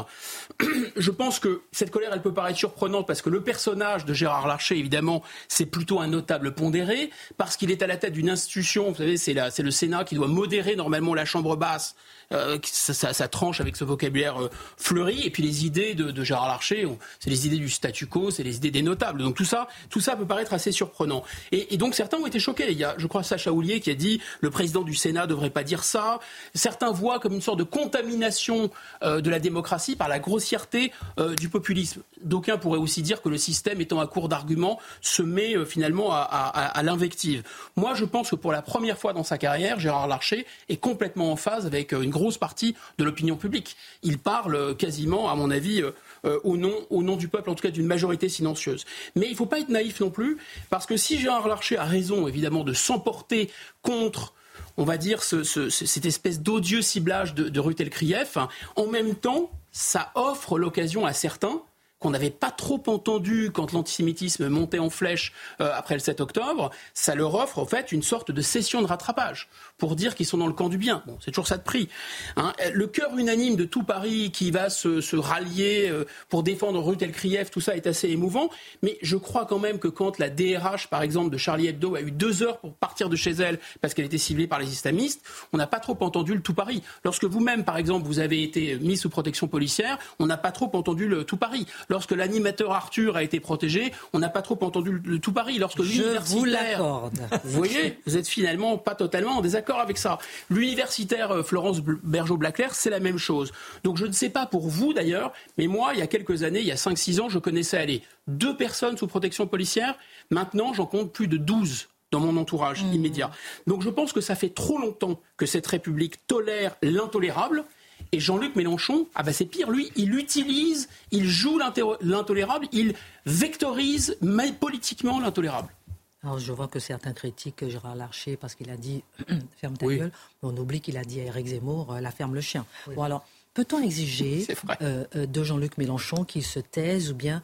Je pense que cette colère, elle peut paraître surprenante parce que le personnage de Gérard Larcher, évidemment, c'est plutôt un notable pondéré, parce qu'il est à la tête d'une institution, vous savez, c'est le Sénat qui doit modérer normalement la Chambre basse, euh, ça, tranche avec ce vocabulaire euh, fleuri. Et puis les idées de, Gérard Larcher, c'est les idées du statu quo, c'est les idées des notables. Donc tout ça, tout ça peut paraître assez surprenant. Et, donc certains ont été choqués. Il y a, je crois, Sacha Houlier qui a dit le président du Sénat devrait pas dire ça. Certains voient comme une sorte de contamination euh, de la démocratie par la grossièreté du populisme. D'aucuns pourraient aussi dire que le système, étant à court d'arguments, se met finalement à, à l'invective. Moi, je pense que pour la première fois dans sa carrière, Gérard Larcher est complètement en phase avec une grosse partie de l'opinion publique. Il parle quasiment, à mon avis, euh, euh, au, nom, du peuple, en tout cas d'une majorité silencieuse. Mais il ne faut pas être naïf non plus, parce que si Gérard Larcher a raison, évidemment, de s'emporter contre on va dire, cette espèce d'odieux ciblage de, de Rutel Krief. En même temps, ça offre l'occasion à certains qu'on n'avait pas trop entendu quand l'antisémitisme montait en flèche euh, après le 7 octobre, ça leur offre en fait une sorte de session de rattrapage pour dire qu'ils sont dans le camp du bien. Bon, c'est toujours ça de prix. Hein. Le cœur unanime de tout Paris qui va se, rallier euh, pour défendre Ruth Elkrieff, tout ça est assez émouvant. Mais je crois quand même que quand la DRH, par exemple, de Charlie Hebdo a eu deux heures pour partir de chez elle parce qu'elle était ciblée par les islamistes, on n'a pas trop entendu le tout Paris. Lorsque vous-même, par exemple, vous avez été mis sous protection policière, on n'a pas trop entendu le tout Paris. Lorsque l'animateur Arthur a été protégé, on n'a pas trop entendu le, tout Paris. Lorsque l'universitaire, vous, vous voyez, vous êtes finalement pas totalement en désaccord avec ça. L'universitaire euh, Florence Bergeau-Blaclair, c'est la même chose. Donc je ne sais pas pour vous d'ailleurs, mais moi, il y a quelques années, il y a 5-6 ans, je connaissais aller deux personnes sous protection policière. Maintenant, j'en compte plus de 12 dans mon entourage mmh. immédiat. Donc je pense que ça fait trop longtemps que cette République tolère l'intolérable et Jean-Luc Mélenchon, ah bah c'est pire, lui, il utilise, il joue l'intolérable, il vectorise politiquement l'intolérable. Alors je vois que certains critiquent Gérard Larcher parce qu'il a dit ferme ta gueule, mais on oublie qu'il a dit à Eric Zemmour euh, la ferme le chien. Bon alors, peut-on exiger euh, euh, de Jean-Luc Mélenchon qu'il se taise ou bien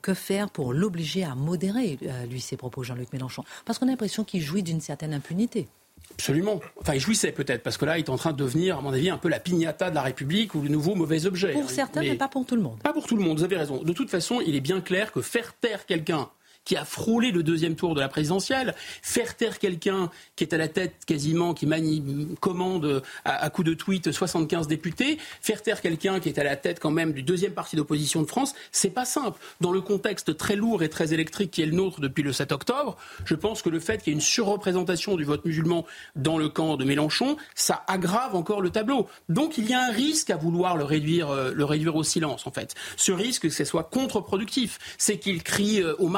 que faire pour l'obliger à modérer, lui, ses propos, Jean-Luc Mélenchon? Parce qu'on a l'impression qu'il jouit d'une certaine impunité. Absolument. Enfin, il jouissait peut-être, parce que là, il est en train de devenir, à mon avis, un peu la pignata de la République ou le nouveau mauvais objet. Pour certains, mais pas pour tout le monde. Pas pour tout le monde, vous avez raison. De toute façon, il est bien clair que faire taire quelqu'un qui a frôlé le deuxième tour de la présidentielle, faire taire quelqu'un qui est à la tête quasiment, qui commande à, coup de tweet 75 députés, faire taire quelqu'un qui est à la tête quand même du deuxième parti d'opposition de France, c'est pas simple. Dans le contexte très lourd et très électrique qui est le nôtre depuis le 7 octobre, je pense que le fait qu'il y ait une surreprésentation du vote musulman dans le camp de Mélenchon, ça aggrave encore le tableau. Donc il y a un risque à vouloir le réduire, euh, le réduire au silence, en fait. Ce risque, que ce soit contre-productif, c'est qu'il crie euh, au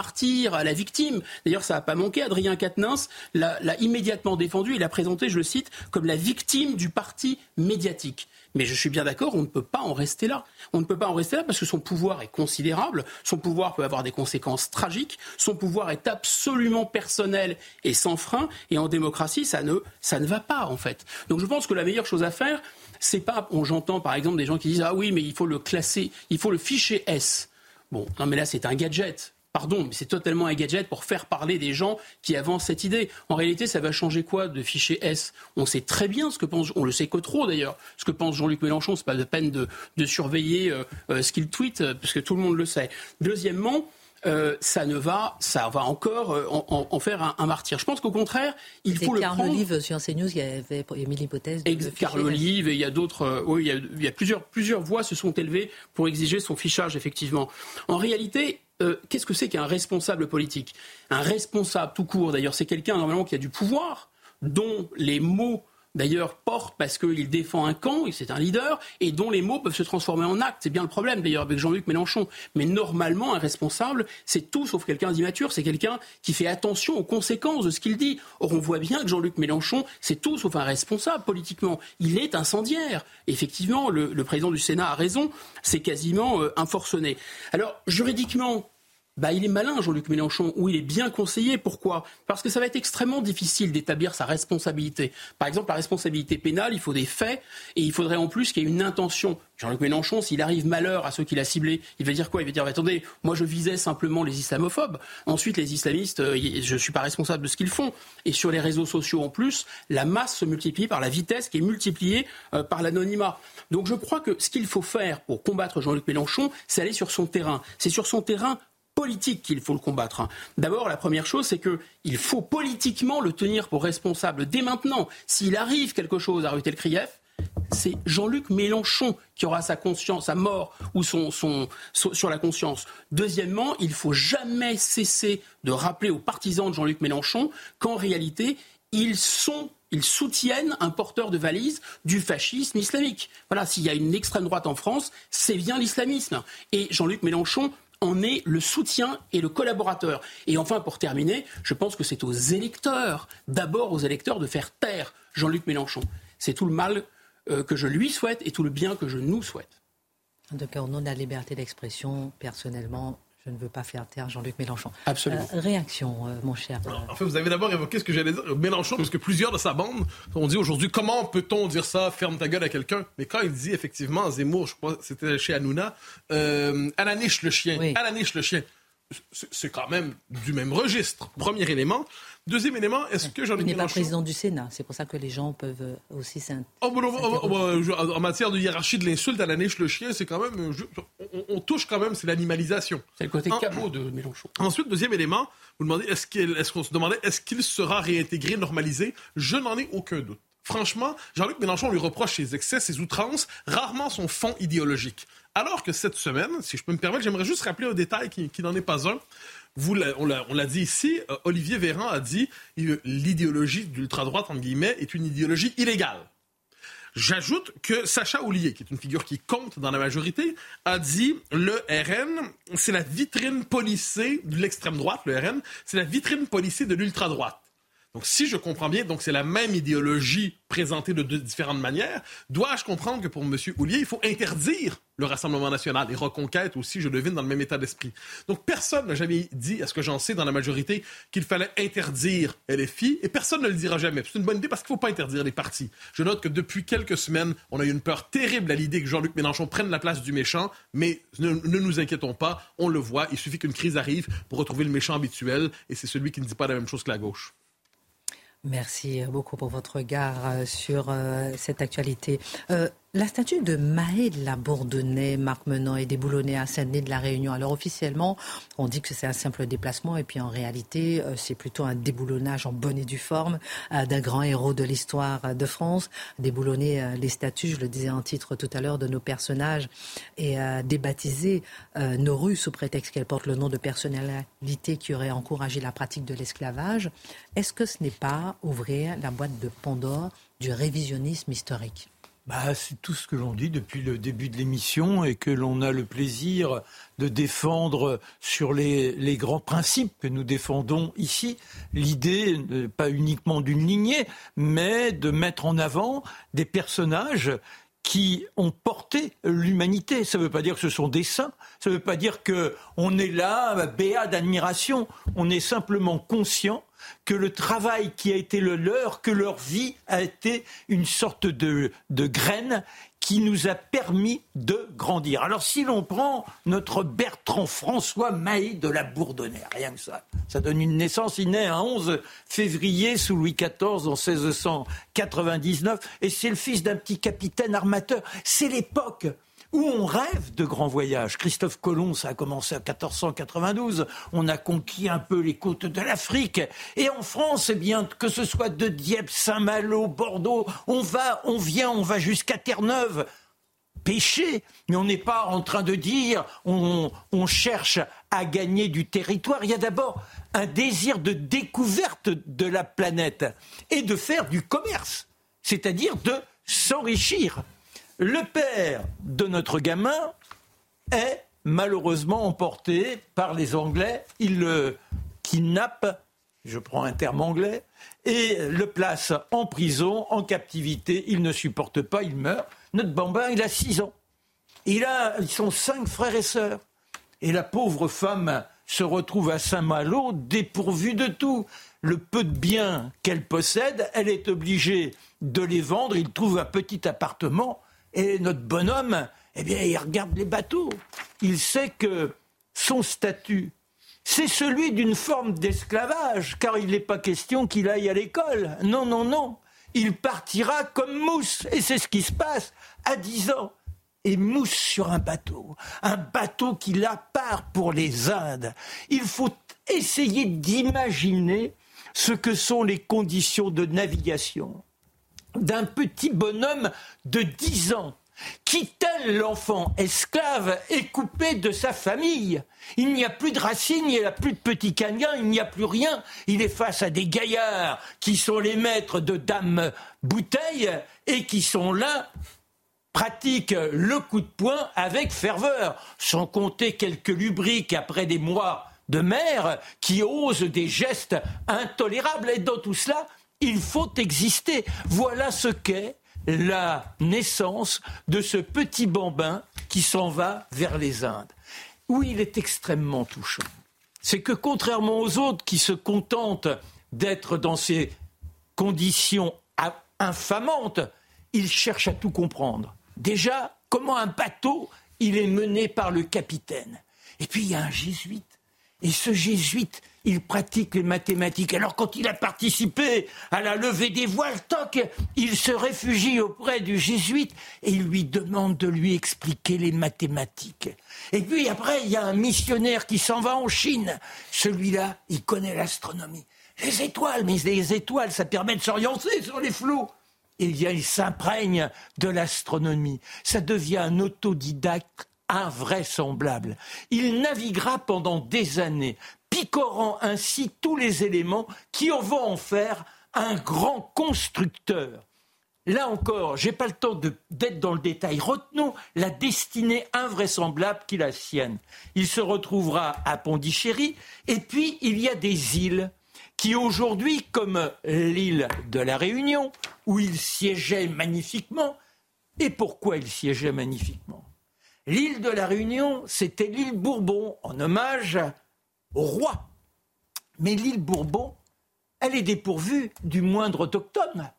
à la victime. D'ailleurs, ça n'a pas manqué. Adrien Quatennens l'a immédiatement défendu. Il l'a présenté, je le cite, comme la victime du parti médiatique. Mais je suis bien d'accord, on ne peut pas en rester là. On ne peut pas en rester là parce que son pouvoir est considérable, son pouvoir peut avoir des conséquences tragiques, son pouvoir est absolument personnel et sans frein, et en démocratie, ça ne, ça ne va pas en fait. Donc je pense que la meilleure chose à faire, c'est pas, j'entends par exemple des gens qui disent ah oui mais il faut le classer, il faut le ficher S. Bon, non mais là c'est un gadget. Pardon, mais c'est totalement un gadget pour faire parler des gens qui avancent cette idée. En réalité, ça va changer quoi de fichier S? On sait très bien ce que pense, on le sait que trop d'ailleurs, ce que pense Jean-Luc Mélenchon. C'est pas de peine de, surveiller euh, euh, ce qu'il tweet, euh, parce que tout le monde le sait. Deuxièmement, ça ne va, ça va encore en, faire un, martyr. Je pense qu'au contraire, il faut le Carl prendre. Olive sur CNews, il y avait mis l'hypothèse. Carl Olive et il y a d'autres. oui, il y a, il y a plusieurs, plusieurs voix se sont élevées pour exiger son fichage effectivement. En réalité, euh, qu'est-ce que c'est qu'un responsable politique? Un responsable tout court, d'ailleurs, c'est quelqu'un normalement qui a du pouvoir, dont les mots d'ailleurs portent parce qu'il défend un camp, c'est un leader, et dont les mots peuvent se transformer en actes. C'est bien le problème d'ailleurs avec Jean-Luc Mélenchon. Mais normalement, un responsable, c'est tout sauf quelqu'un d'immature, c'est quelqu'un qui fait attention aux conséquences de ce qu'il dit. Or, on voit bien que Jean-Luc Mélenchon, c'est tout sauf un responsable politiquement. Il est incendiaire. Effectivement, le, président du Sénat a raison, c'est quasiment euh, un forcené. Alors, juridiquement, bah, il est malin, Jean-Luc Mélenchon, ou il est bien conseillé. Pourquoi? Parce que ça va être extrêmement difficile d'établir sa responsabilité. Par exemple, la responsabilité pénale, il faut des faits, et il faudrait en plus qu'il y ait une intention. Jean-Luc Mélenchon, s'il arrive malheur à ceux qu'il a ciblés, il va dire quoi? Il va dire attendez, moi je visais simplement les islamophobes. Ensuite, les islamistes, euh, je ne suis pas responsable de ce qu'ils font. Et sur les réseaux sociaux en plus, la masse se multiplie par la vitesse qui est multipliée euh, par l'anonymat. Donc je crois que ce qu'il faut faire pour combattre Jean-Luc Mélenchon, c'est aller sur son terrain. C'est sur son terrain politique qu'il faut le combattre. Hein. D'abord, la première chose, c'est qu'il faut politiquement le tenir pour responsable dès maintenant. S'il arrive quelque chose à Rutel Krief, c'est Jean-Luc Mélenchon qui aura sa conscience, sa mort ou sur la conscience. Deuxièmement, il faut jamais cesser de rappeler aux partisans de Jean-Luc Mélenchon qu'en réalité, ils ils soutiennent un porteur de valise du fascisme islamique. Voilà, s'il y a une extrême droite en France, c'est bien l'islamisme. Et Jean-Luc Mélenchon en est le soutien et le collaborateur. Et enfin, pour terminer, je pense que c'est aux électeurs, d'abord aux électeurs, de faire taire Jean-Luc Mélenchon. C'est tout le mal euh, que je lui souhaite et tout le bien que je nous souhaite. En tout cas, au nom de la liberté d'expression, personnellement, je ne veux pas faire taire Jean-Luc Mélenchon. Absolument. Euh, réaction, euh, mon cher. En fait, vous avez d'abord évoqué ce que j'allais dire, Mélenchon, parce que plusieurs de sa bande ont dit aujourd'hui comment peut-on dire ça, ferme ta gueule à quelqu'un? Mais quand il dit effectivement, Zemmour, je crois, c'était chez Hanouna, euh, à la niche le chien, à la niche le chien. C'est quand même du même registre. Premier élément. Deuxième élément, est-ce que Jean-Luc Il n'est pas Mélenchon... président du Sénat, c'est pour ça que les gens peuvent euh, aussi s'intéresser. Oh, bon, oh, en matière de hiérarchie de l'insulte à la niche le chien, c'est quand même. on, touche quand même, c'est l'animalisation. C'est le côté cabot de Mélenchon. Ensuite, deuxième élément, vous demandez est-ce qu'on se demandait est-ce qu'il sera réintégré, normalisé? Je n'en ai aucun doute. Franchement, Jean-Luc Mélenchon lui reproche ses excès, ses outrances, rarement son fond idéologique. Alors que cette semaine, si je peux me permettre, j'aimerais juste rappeler un détail qui, n'en est pas un. Vous, on l'a dit ici, euh, Olivier Véran a dit l'idéologie d'ultra-droite, entre guillemets, est une idéologie illégale. J'ajoute que Sacha Oulier, qui est une figure qui compte dans la majorité, a dit le RN, c'est la vitrine policée de l'extrême droite, le RN, c'est la vitrine policée de l'ultra-droite. Donc, si je comprends bien, donc c'est la même idéologie présentée de, différentes manières. Dois-je comprendre que pour M. Houlier, il faut interdire le Rassemblement national et Reconquête aussi, je devine, dans le même état d'esprit. Donc, personne n'a jamais dit, à ce que j'en sais dans la majorité, qu'il fallait interdire LFI et personne ne le dira jamais. C'est une bonne idée parce qu'il ne faut pas interdire les partis. Je note que depuis quelques semaines, on a eu une peur terrible à l'idée que Jean-Luc Mélenchon prenne la place du méchant, mais ne, nous inquiétons pas, on le voit, il suffit qu'une crise arrive pour retrouver le méchant habituel et c'est celui qui ne dit pas la même chose que la gauche. Merci beaucoup pour votre regard euh, sur euh, cette actualité. Euh, la statue de Maë de la Bourdonnais, Marc Menant et déboulonnée à Saint-Denis de la Réunion. Alors officiellement, on dit que c'est un simple déplacement et puis en réalité, euh, c'est plutôt un déboulonnage en bonne et due forme euh, d'un grand héros de l'histoire de France. Déboulonner euh, les statues, je le disais en titre tout à l'heure, de nos personnages et débaptiser nos rues sous prétexte qu'elles portent le nom de personnalités qui auraient encouragé la pratique de l'esclavage. Est-ce que ce n'est pas ouvrir la boîte de Pandore du révisionnisme historique? Bah, c'est tout ce que l'on dit depuis le début de l'émission et que l'on a le plaisir de défendre sur les, les, grands principes que nous défendons ici. L'idée, pas uniquement d'une lignée, mais de mettre en avant des personnages qui ont porté l'humanité. Ça ne veut pas dire que ce sont des saints, ça ne veut pas dire qu'on est là, béat d'admiration. On est simplement conscient que le travail qui a été le leur, que leur vie a été une sorte de, graine qui nous a permis de grandir. Alors si l'on prend notre Bertrand François Maé de la Bourdonnais, rien que ça, ça donne une naissance, il naît un 11 février sous Louis XIV en 1699, et c'est le fils d'un petit capitaine armateur. C'est l'époque où on rêve de grands voyages. Christophe Colomb, ça a commencé en 1492. On a conquis un peu les côtes de l'Afrique. Et en France, eh bien, que ce soit de Dieppe, Saint-Malo, Bordeaux, on va, on vient, on va jusqu'à Terre-Neuve pêcher, mais on n'est pas en train de dire on, on, cherche à gagner du territoire. Il y a d'abord un désir de découverte de la planète et de faire du commerce, c'est-à-dire de s'enrichir. Le père de notre gamin est malheureusement emporté par les Anglais. Ils le kidnappent, je prends un terme anglais, et le place en prison, en captivité. Il ne supporte pas, il meurt. Notre bambin, il a 6 ans. Il a, ils sont cinq frères et sœurs. Et la pauvre femme se retrouve à Saint-Malo dépourvue de tout. Le peu de biens qu'elle possède, elle est obligée de les vendre. Il trouve un petit appartement et notre bonhomme, eh bien, il regarde les bateaux. Il sait que son statut, c'est celui d'une forme d'esclavage, car il n'est pas question qu'il aille à l'école. Non, non, non. Il partira comme mousse. Et c'est ce qui se passe à 10 ans. Et mousse sur un bateau. Un bateau qui la part pour les Indes. Il faut essayer d'imaginer ce que sont les conditions de navigation d'un petit bonhomme de 10 ans qui, tel l'enfant esclave, est coupé de sa famille. Il n'y a plus de racines, il n'y a plus de petits caniens, il n'y a plus rien. Il est face à des gaillards qui sont les maîtres de Dame Bouteille et qui sont là pratiquent le coup de poing avec ferveur, sans compter quelques lubriques après des mois de mer qui osent des gestes intolérables. Et dans tout cela, il faut exister. Voilà ce qu'est la naissance de ce petit bambin qui s'en va vers les Indes. où il est extrêmement touchant, c'est que contrairement aux autres qui se contentent d'être dans ces conditions infamantes, il cherche à tout comprendre. Déjà, comment un bateau, il est mené par le capitaine? Et puis il y a un jésuite. Et ce jésuite, il pratique les mathématiques. Alors quand il a participé à la levée des voiles, toc, il se réfugie auprès du jésuite et il lui demande de lui expliquer les mathématiques. Et puis après, il y a un missionnaire qui s'en va en Chine. Celui-là, il connaît l'astronomie. Les étoiles, mais les étoiles, ça permet de s'orienter sur les flots. Et il s'imprègne de l'astronomie. Ça devient un autodidacte invraisemblable. Il naviguera pendant des années, picorant ainsi tous les éléments qui vont en faire un grand constructeur. Là encore, j'ai pas le temps d'être dans le détail. Retenons la destinée invraisemblable qui la sienne. Il se retrouvera à Pondichéry, et puis il y a des îles qui aujourd'hui, comme l'île de la Réunion, où il siégeait magnifiquement, et pourquoi il siégeait magnifiquement? L'île de la Réunion, c'était l'île Bourbon, en hommage au roi. Mais l'île Bourbon, elle est dépourvue du moindre autochtone.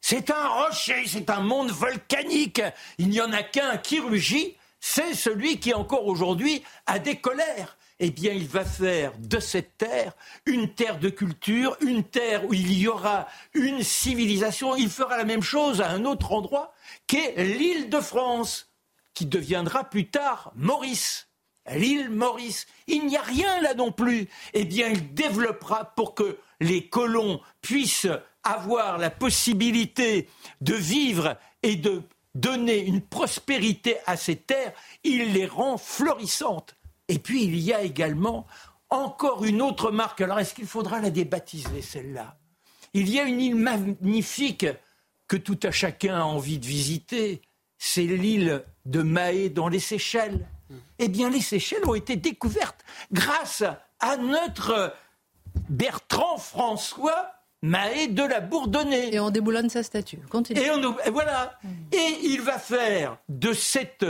C'est un rocher, c'est un monde volcanique. Il n'y en a qu'un qui rugit, c'est celui qui encore aujourd'hui a des colères. Eh bien, il va faire de cette terre une terre de culture, une terre où il y aura une civilisation. Il fera la même chose à un autre endroit qu'est l'île de France qui deviendra plus tard Maurice, l'île Maurice. Il n'y a rien là non plus. Eh bien, il développera pour que les colons puissent avoir la possibilité de vivre et de donner une prospérité à ces terres, il les rend florissantes. Et puis il y a également encore une autre marque. Alors est-ce qu'il faudra la débaptiser celle-là? Il y a une île magnifique que tout à chacun a envie de visiter. C'est l'île de Mahé dans les Seychelles. Eh bien, les Seychelles ont été découvertes grâce à notre Bertrand François Mahé de la Bourdonnais. Et on déboulonne sa statue. Continue. Et, voilà. Et il va faire de cette,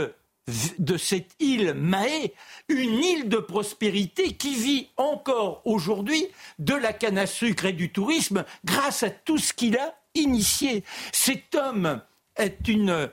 de cette île Mahé une île de prospérité qui vit encore aujourd'hui de la canne à sucre et du tourisme grâce à tout ce qu'il a initié. Cet homme est une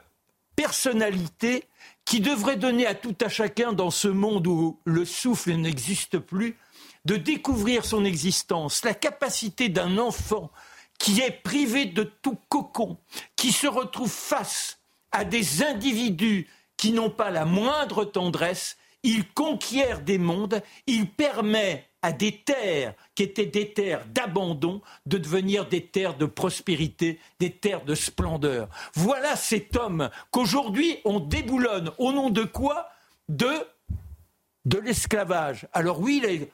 personnalité qui devrait donner à tout à chacun dans ce monde où le souffle n'existe plus, de découvrir son existence, la capacité d'un enfant qui est privé de tout cocon, qui se retrouve face à des individus qui n'ont pas la moindre tendresse, il conquiert des mondes, il permet à des terres qui étaient des terres d'abandon de devenir des terres de prospérité, des terres de splendeur. Voilà cet homme qu'aujourd'hui on déboulonne. Au nom de quoi? De, de l'esclavage. Alors oui, il a,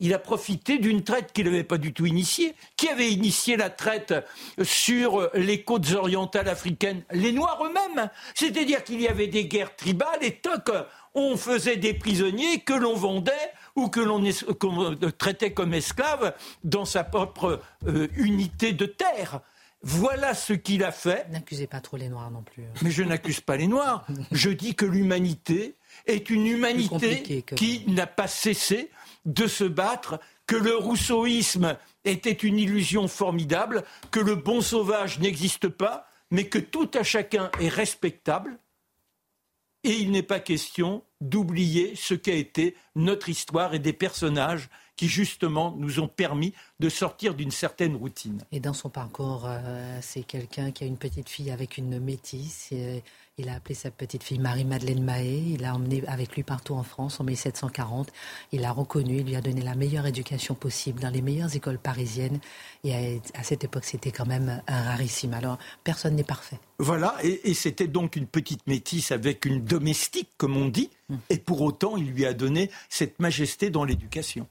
il a profité d'une traite qu'il n'avait pas du tout initiée. Qui avait initié la traite sur les côtes orientales africaines Les Noirs eux-mêmes. C'est-à-dire qu'il y avait des guerres tribales et toc, on faisait des prisonniers que l'on vendait ou que l'on traitait comme esclaves dans sa propre euh, unité de terre. Voilà ce qu'il a fait. N'accusez pas trop les Noirs non plus. Mais je n'accuse pas les Noirs. Je dis que l'humanité est une humanité qui n'a pas cessé de se battre, que le rousseauisme était une illusion formidable, que le bon sauvage n'existe pas, mais que tout à chacun est respectable. Et il n'est pas question d'oublier ce qu'a été notre histoire et des personnages qui justement nous ont permis de sortir d'une certaine routine. Et dans son parcours, euh, c'est quelqu'un qui a une petite fille avec une métisse. Il a appelé sa petite fille Marie-Madeleine Mahé. Il l'a emmenée avec lui partout en France en 1740. Il l'a reconnue, il lui a donné la meilleure éducation possible dans les meilleures écoles parisiennes. Et à, cette époque, c'était quand même un rarissime. Alors, personne n'est parfait. Voilà, et, c'était donc une petite métisse avec une domestique, comme on dit. Hum. Et pour autant, il lui a donné cette majesté dans l'éducation.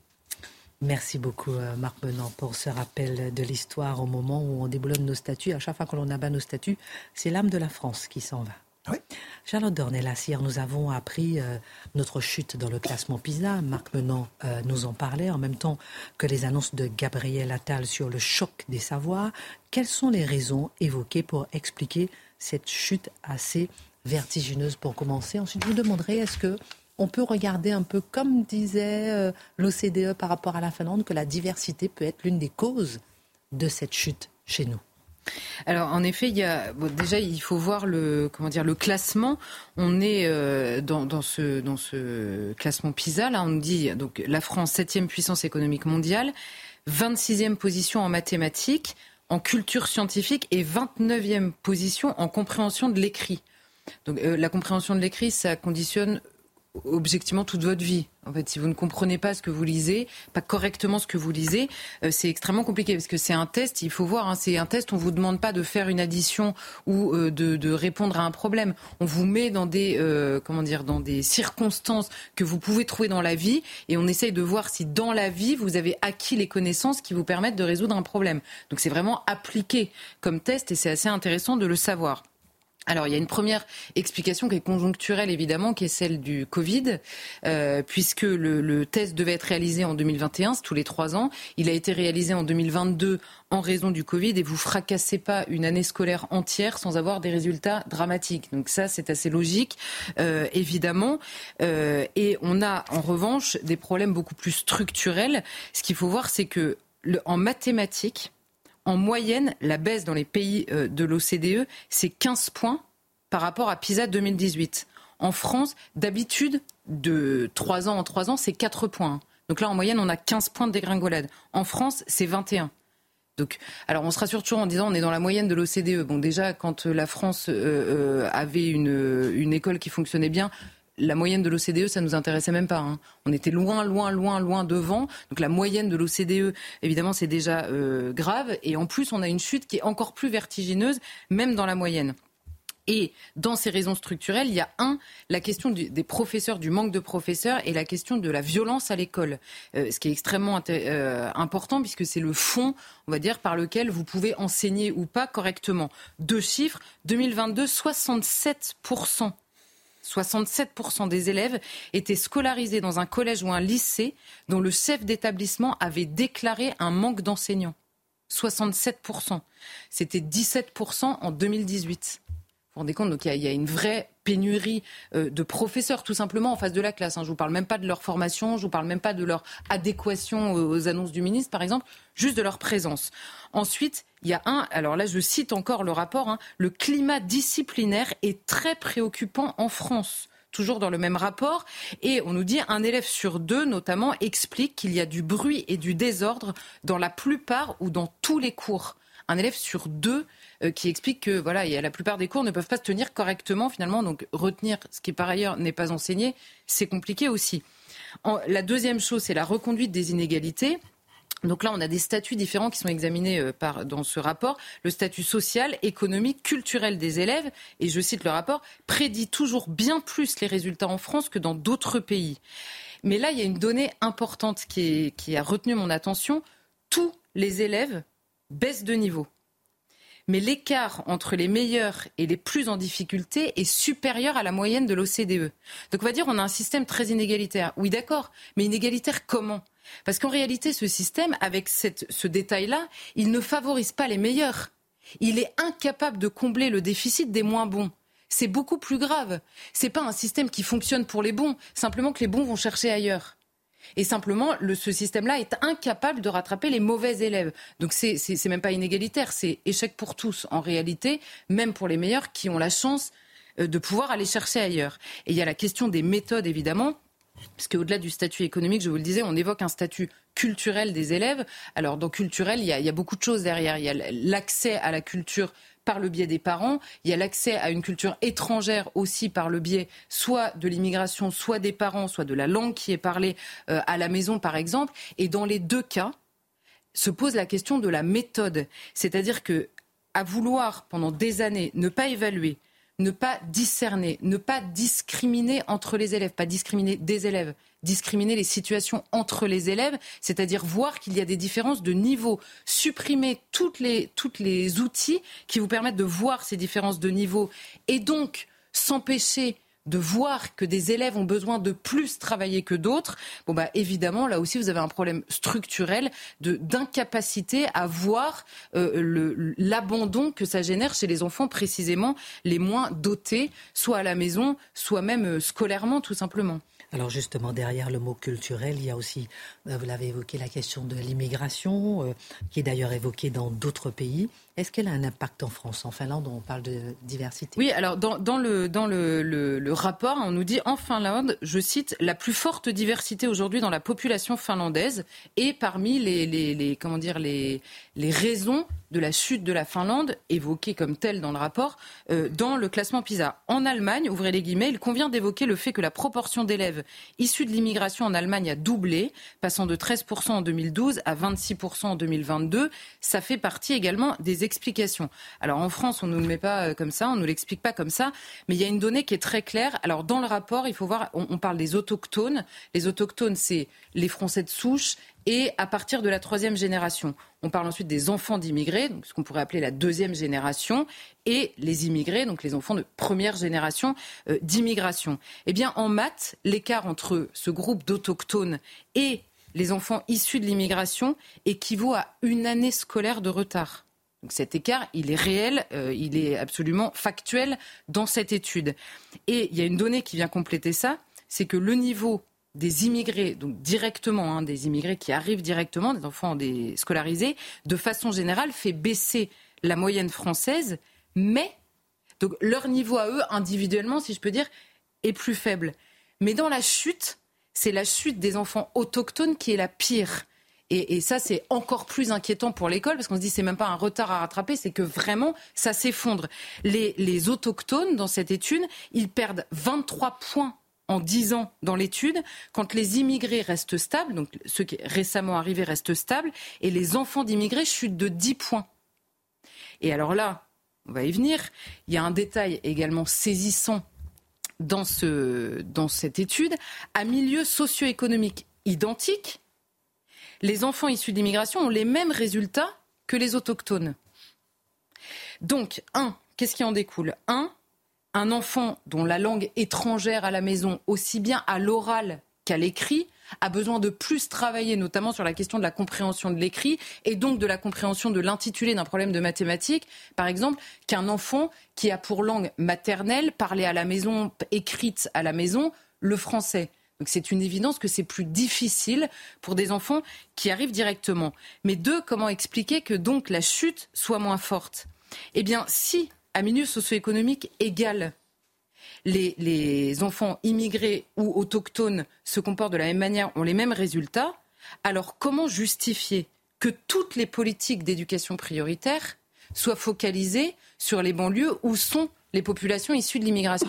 Merci beaucoup, euh, Marc Menant, pour ce rappel de l'histoire au moment où on déboulonne nos statuts. À chaque fois que l'on abat nos statuts, c'est l'âme de la France qui s'en va. Oui. Charlotte Dornelas, hier, nous avons appris euh, notre chute dans le classement PISA. Marc Menant euh, nous en parlait en même temps que les annonces de Gabriel Attal sur le choc des savoirs. Quelles sont les raisons évoquées pour expliquer cette chute assez vertigineuse pour commencer? Ensuite, je vous demanderai est-ce que on peut regarder un peu comme disait euh, l'OCDE par rapport à la Finlande, que la diversité peut être l'une des causes de cette chute chez nous? Alors en effet, il y a déjà il faut voir le comment dire le classement. On est euh, dans, ce dans ce classement PISA là, on dit donc la France septième puissance économique mondiale, 26e position en mathématiques, en culture scientifique et 29e position en compréhension de l'écrit. Donc euh, la compréhension de l'écrit, ça conditionne objectivement toute votre vie. En fait, si vous ne comprenez pas ce que vous lisez, pas correctement ce que vous lisez, euh, c'est extrêmement compliqué parce que c'est un test. Il faut voir, hein, c'est un test. On vous demande pas de faire une addition ou euh, de, répondre à un problème. On vous met dans des euh, comment dire dans des circonstances que vous pouvez trouver dans la vie et on essaye de voir si dans la vie vous avez acquis les connaissances qui vous permettent de résoudre un problème. Donc c'est vraiment appliqué comme test et c'est assez intéressant de le savoir. Alors, il y a une première explication qui est conjoncturelle, évidemment, qui est celle du Covid, euh, puisque le, test devait être réalisé en 2021, c'est tous les trois ans. Il a été réalisé en 2022 en raison du Covid, et vous fracassez pas une année scolaire entière sans avoir des résultats dramatiques. Donc ça, c'est assez logique, euh, évidemment. Euh, et on a, en revanche, des problèmes beaucoup plus structurels. Ce qu'il faut voir, c'est que en mathématiques, en moyenne, la baisse dans les pays euh, de l'OCDE, c'est 15 points par rapport à PISA 2018. En France, d'habitude, de 3 ans en 3 ans, c'est 4 points. Donc là, en moyenne, on a 15 points de dégringolade. En France, c'est 21. Donc, alors on se rassure toujours en disant on est dans la moyenne de l'OCDE. Bon, déjà, quand la France euh, euh, avait une, école qui fonctionnait bien, la moyenne de l'OCDE, ça nous intéressait même pas. Hein. On était loin, loin, loin, loin devant. Donc la moyenne de l'OCDE, évidemment, c'est déjà euh, grave. Et en plus, on a une chute qui est encore plus vertigineuse, même dans la moyenne. Et dans ces raisons structurelles, il y a un, la question des professeurs, du manque de professeurs, et la question de la violence à l'école, euh, ce qui est extrêmement euh, important puisque c'est le fond, on va dire, par lequel vous pouvez enseigner ou pas correctement. Deux chiffres 2022, 67 67% des élèves étaient scolarisés dans un collège ou un lycée dont le chef d'établissement avait déclaré un manque d'enseignants. 67%. C'était 17% en 2018. Vous rendez compte, donc il y, a une vraie pénurie euh, de professeurs tout simplement en face de la classe. Hein. Je vous parle même pas de leur formation, je vous parle même pas de leur adéquation aux annonces du ministre, par exemple, juste de leur présence. Ensuite, il y a un, alors là je cite encore le rapport, hein, le climat disciplinaire est très préoccupant en France toujours dans le même rapport. Et on nous dit un élève sur deux, notamment, explique qu'il y a du bruit et du désordre dans la plupart ou dans tous les cours. Un élève sur deux qui explique que voilà, la plupart des cours ne peuvent pas se tenir correctement finalement. Donc retenir ce qui par ailleurs n'est pas enseigné, c'est compliqué aussi. la deuxième chose, c'est la reconduite des inégalités. Donc là, on a des statuts différents qui sont examinés euh, dans ce rapport. Le statut social, économique, culturel des élèves, et je cite le rapport, prédit toujours bien plus les résultats en France que dans d'autres pays. Mais là, il y a une donnée importante qui a retenu mon attention. Tous les élèves baissent de niveau mais l'écart entre les meilleurs et les plus en difficulté est supérieur à la moyenne de l'OCDE. Donc on va dire on a un système très inégalitaire. Oui d'accord, mais inégalitaire comment? Parce qu'en réalité ce système, avec ce détail-là, il ne favorise pas les meilleurs. Il est incapable de combler le déficit des moins bons. C'est beaucoup plus grave. Ce n'est pas un système qui fonctionne pour les bons, simplement que les bons vont chercher ailleurs. Et simplement, ce système-là est incapable de rattraper les mauvais élèves. Donc c'est même pas inégalitaire, c'est échec pour tous en réalité, même pour les meilleurs qui ont la chance euh, de pouvoir aller chercher ailleurs. Et il y a la question des méthodes, évidemment. Parce qu'au-delà du statut économique, je vous le disais, on évoque un statut culturel des élèves. Alors, dans culturel, il y a, il y a beaucoup de choses derrière. Il y a l'accès à la culture par le biais des parents. Il y a l'accès à une culture étrangère aussi par le biais soit de l'immigration, soit des parents, soit de la langue qui est parlée euh, à la maison, par exemple. Et dans les deux cas, se pose la question de la méthode. C'est-à-dire que à vouloir pendant des années ne pas évaluer, ne pas discerner, ne pas discriminer entre les élèves, pas discriminer des élèves, discriminer les situations entre les élèves, c'est-à-dire voir qu'il y a des différences de niveau, supprimer toutes les, toutes les outils qui vous permettent de voir ces différences de niveau et donc s'empêcher de voir que des élèves ont besoin de plus travailler que d'autres, bon bah évidemment là aussi vous avez un problème structurel d'incapacité à voir euh, l'abandon que ça génère chez les enfants précisément les moins dotés, soit à la maison, soit même euh, scolairement tout simplement. Alors justement, derrière le mot culturel, il y a aussi, euh, vous l'avez évoqué, la question de l'immigration, euh, qui est d'ailleurs évoquée dans d'autres pays. Est-ce qu'elle a un impact en France En Finlande, on parle de diversité? Oui, alors dans, le, dans le, le, rapport, on nous dit en Finlande, je cite, la plus forte diversité aujourd'hui dans la population finlandaise et parmi les, les, les, comment dire, les, les raisons de la chute de la Finlande, évoquées comme telles dans le rapport, euh, dans le classement PISA. En Allemagne, ouvrez les guillemets, il convient d'évoquer le fait que la proportion d'élèves issus de l'immigration en Allemagne a doublé, passant de 13% en 2012 à 26% en 2022. Ça fait partie également des explications. Alors en France, on ne nous le met pas euh, comme ça, on ne nous l'explique pas comme ça, mais il y a une donnée qui est très claire. Alors dans le rapport, il faut voir, on, parle des autochtones. Les autochtones, c'est les Français de souche et à partir de la troisième génération. On parle ensuite des enfants d'immigrés, ce qu'on pourrait appeler la deuxième génération, et les immigrés, donc les enfants de première génération euh, d'immigration. Eh bien, en maths, l'écart entre ce groupe d'autochtones et les enfants issus de l'immigration équivaut à une année scolaire de retard. Donc cet écart, il est réel, euh, il est absolument factuel dans cette étude. Et il y a une donnée qui vient compléter ça, c'est que le niveau des immigrés, donc directement, hein, des immigrés qui arrivent directement, des enfants des scolarisés, de façon générale, fait baisser la moyenne française, mais donc leur niveau à eux, individuellement, si je peux dire, est plus faible. Mais dans la chute, c'est la chute des enfants autochtones qui est la pire. Et, ça, c'est encore plus inquiétant pour l'école parce qu'on se dit c'est même pas un retard à rattraper, c'est que vraiment ça s'effondre. Les, autochtones dans cette étude, ils perdent 23 points en 10 ans dans l'étude, quand les immigrés restent stables, donc ceux qui récemment arrivés restent stables, et les enfants d'immigrés chutent de 10 points. Et alors là, on va y venir, il y a un détail également saisissant dans, ce, dans cette étude. À milieu socio-économique identique, les enfants issus d'immigration ont les mêmes résultats que les autochtones. Donc, un, qu'est-ce qui en découle? Un, un enfant dont la langue étrangère à la maison, aussi bien à l'oral qu'à l'écrit, a besoin de plus travailler, notamment sur la question de la compréhension de l'écrit et donc de la compréhension de l'intitulé d'un problème de mathématiques, par exemple, qu'un enfant qui a pour langue maternelle, parlée à la maison, écrite à la maison, le français. Donc c'est une évidence que c'est plus difficile pour des enfants qui arrivent directement. Mais deux, comment expliquer que donc la chute soit moins forte? Eh bien, si à milieu socio-économique égal, les, les, enfants immigrés ou autochtones se comportent de la même manière, ont les mêmes résultats, alors comment justifier que toutes les politiques d'éducation prioritaire soient focalisées sur les banlieues où sont les populations issues de l'immigration.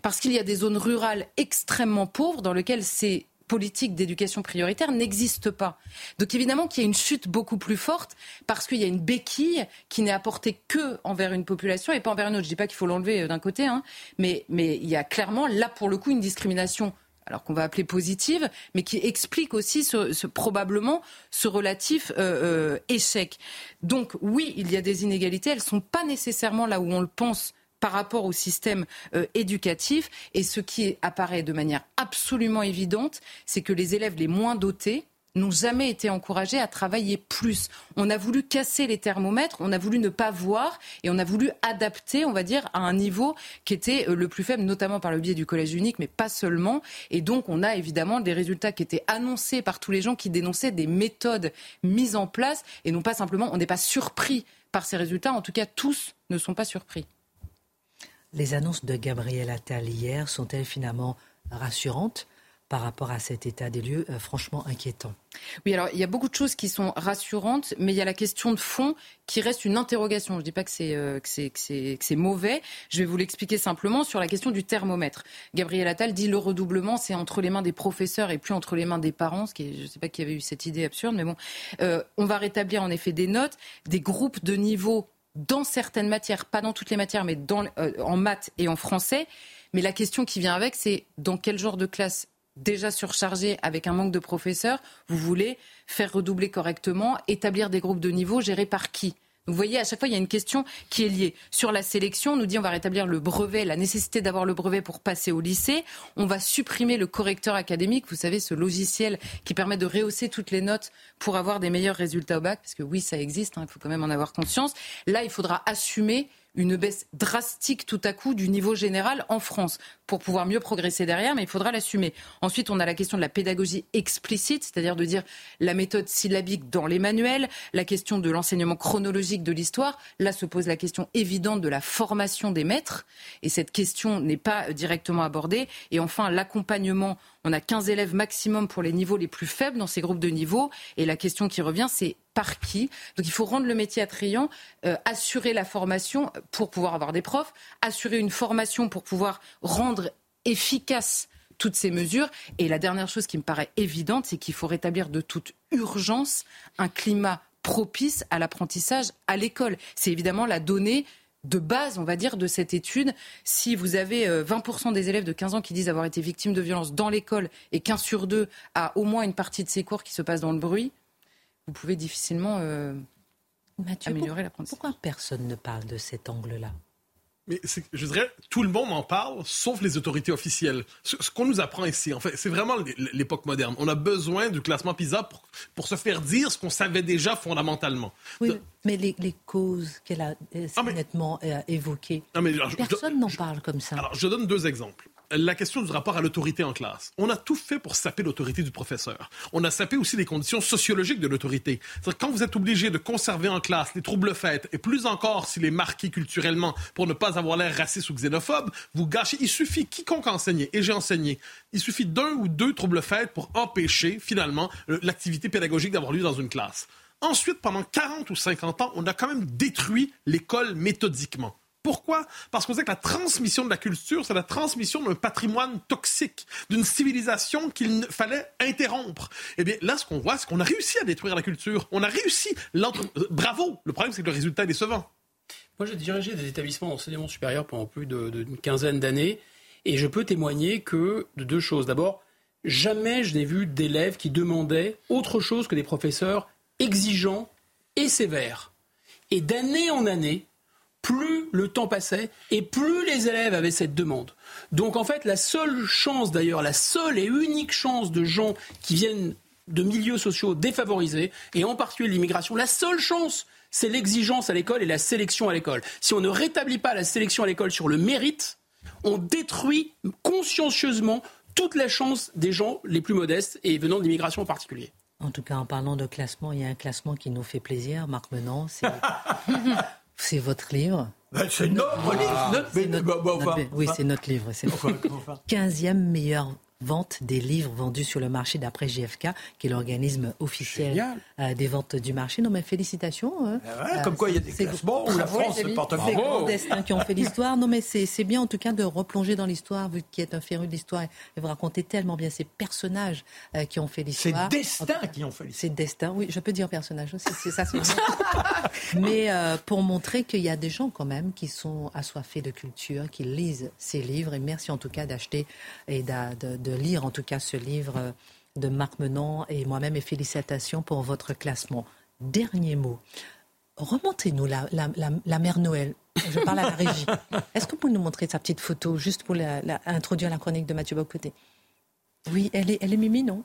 Parce qu'il y a des zones rurales extrêmement pauvres dans lesquelles ces politiques d'éducation prioritaire n'existent pas. Donc évidemment qu'il y a une chute beaucoup plus forte parce qu'il y a une béquille qui n'est apportée que envers une population et pas envers une autre. Je ne dis pas qu'il faut l'enlever euh, d'un côté, hein, mais, il y a clairement là pour le coup une discrimination alors qu'on va appeler positive, mais qui explique aussi ce, probablement ce relatif euh, euh, échec. Donc oui, il y a des inégalités, elles ne sont pas nécessairement là où on le pense par rapport au système euh, éducatif. Et ce qui apparaît de manière absolument évidente, c'est que les élèves les moins dotés, n'ont jamais été encouragés à travailler plus. On a voulu casser les thermomètres, on a voulu ne pas voir et on a voulu adapter, on va dire, à un niveau qui était euh, le plus faible, notamment par le biais du collège unique, mais pas seulement. Et donc, on a évidemment des résultats qui étaient annoncés par tous les gens qui dénonçaient des méthodes mises en place et non pas simplement, on n'est pas surpris par ces résultats. En tout cas, tous ne sont pas surpris. Les annonces de Gabriel Attal hier sont-elles finalement rassurantes par rapport à cet état des lieux euh, franchement inquiétant? Oui, alors il y a beaucoup de choses qui sont rassurantes, mais il y a la question de fond qui reste une interrogation. Je ne dis pas que c'est euh, c'est mauvais. Je vais vous l'expliquer simplement sur la question du thermomètre. Gabriel Attal dit le redoublement, c'est entre les mains des professeurs et plus entre les mains des parents. Ce qui je ne sais pas qui avait eu cette idée absurde, mais bon, euh, on va rétablir en effet des notes, des groupes de niveau dans certaines matières, pas dans toutes les matières, mais dans, euh, en maths et en français. Mais la question qui vient avec, c'est dans quel genre de classe déjà surchargée avec un manque de professeurs, vous voulez faire redoubler correctement, établir des groupes de niveau gérés par qui? Vous voyez, à chaque fois, il y a une question qui est liée. Sur la sélection, on nous dit on va rétablir le brevet, la nécessité d'avoir le brevet pour passer au lycée. On va supprimer le correcteur académique, vous savez, ce logiciel qui permet de rehausser toutes les notes pour avoir des meilleurs résultats au bac, parce que oui, ça existe, hein, il faut quand même en avoir conscience. Là, il faudra assumer une baisse drastique tout à coup du niveau général en France pour pouvoir mieux progresser derrière, mais il faudra l'assumer. Ensuite, on a la question de la pédagogie explicite, c'est-à-dire de dire la méthode syllabique dans les manuels, la question de l'enseignement chronologique de l'histoire. Là se pose la question évidente de la formation des maîtres, et cette question n'est pas directement abordée. Et enfin, l'accompagnement. On a 15 élèves maximum pour les niveaux les plus faibles dans ces groupes de niveau, et la question qui revient, c'est par qui. Donc il faut rendre le métier attrayant, euh, assurer la formation pour pouvoir avoir des profs, assurer une formation pour pouvoir rendre efficace toutes ces mesures. Et la dernière chose qui me paraît évidente, c'est qu'il faut rétablir de toute urgence un climat propice à l'apprentissage à l'école. C'est évidemment la donnée de base, on va dire, de cette étude. Si vous avez 20% euh, des élèves de 15 ans qui disent avoir été victimes de violences dans l'école et qu'un sur deux a au moins une partie de ses cours qui se passe dans le bruit, vous pouvez difficilement euh, améliorer l'apprentissage. Pourquoi personne ne parle de cet angle-là? Mais je dirais, tout le monde en parle, sauf les autorités officielles. Ce, qu'on nous apprend ici, en fait, c'est vraiment l'époque moderne. On a besoin du classement PISA pour, pour se faire dire ce qu'on savait déjà fondamentalement. Oui, mais les, causes qu'elle a euh, ah, nettement euh, évoquées, personne n'en parle comme ça. Alors, je donne deux exemples la question du rapport à l'autorité en classe. On a tout fait pour saper l'autorité du professeur. On a sapé aussi les conditions sociologiques de l'autorité. C'est-à-dire quand vous êtes obligé de conserver en classe les troubles faits, et plus encore s'il est marqué culturellement pour ne pas avoir l'air raciste ou xénophobe, vous gâchez. Il suffit, quiconque enseigne, et j'ai enseigné, il suffit d'un ou deux troubles faits pour empêcher finalement l'activité pédagogique d'avoir lieu dans une classe. Ensuite, pendant 40 ou 50 ans, on a quand même détruit l'école méthodiquement. Pourquoi? Parce qu'on sait que la transmission de la culture, c'est la transmission d'un patrimoine toxique, d'une civilisation qu'il fallait interrompre. Eh bien, là, ce qu'on voit, c'est qu'on a réussi à détruire la culture. On a réussi. Bravo Le problème, c'est que le résultat est décevant. Moi, j'ai dirigé des établissements d'enseignement supérieur pendant plus d'une quinzaine d'années. Et je peux témoigner que de deux choses. D'abord, jamais je n'ai vu d'élèves qui demandaient autre chose que des professeurs exigeants et sévères. Et d'année en année, plus le temps passait et plus les élèves avaient cette demande. Donc en fait, la seule chance d'ailleurs, la seule et unique chance de gens qui viennent de milieux sociaux défavorisés, et en particulier l'immigration, la seule chance, c'est l'exigence à l'école et la sélection à l'école. Si on ne rétablit pas la sélection à l'école sur le mérite, on détruit consciencieusement toute la chance des gens les plus modestes et venant de l'immigration en particulier. En tout cas, en parlant de classement, il y a un classement qui nous fait plaisir, Marc Menant. C'est votre livre ben, C'est notre livre. oui, c'est notre livre. C'est 15e meilleur vente des livres vendus sur le marché d'après GFK, qui est l'organisme officiel euh, des ventes du marché. Non, mais félicitations. Hein. Eh comme quoi, il y a des classements où la France se porte C'est grands destins qui ont fait l'histoire. Non, mais c'est bien en tout cas de replonger dans l'histoire, vu qu'il est un féru de l'histoire, et vous racontez tellement bien ces personnages euh, qui ont fait l'histoire. C'est destin qui ont fait l'histoire. C'est destin, oui, je peux dire personnage aussi, c'est ça. mais euh, pour montrer qu'il y a des gens quand même qui sont assoiffés de culture, qui lisent ces livres, et merci en tout cas d'acheter et de, de lire en tout cas ce livre de Marc Menon et moi-même et félicitations pour votre classement. Dernier mot. Remontez-nous la, la, mère Noël. Je parle à la régie. Est-ce que vous pouvez nous montrer sa petite photo juste pour introduire la chronique de Mathieu Bocoté? Oui, elle est, elle est mimi, non?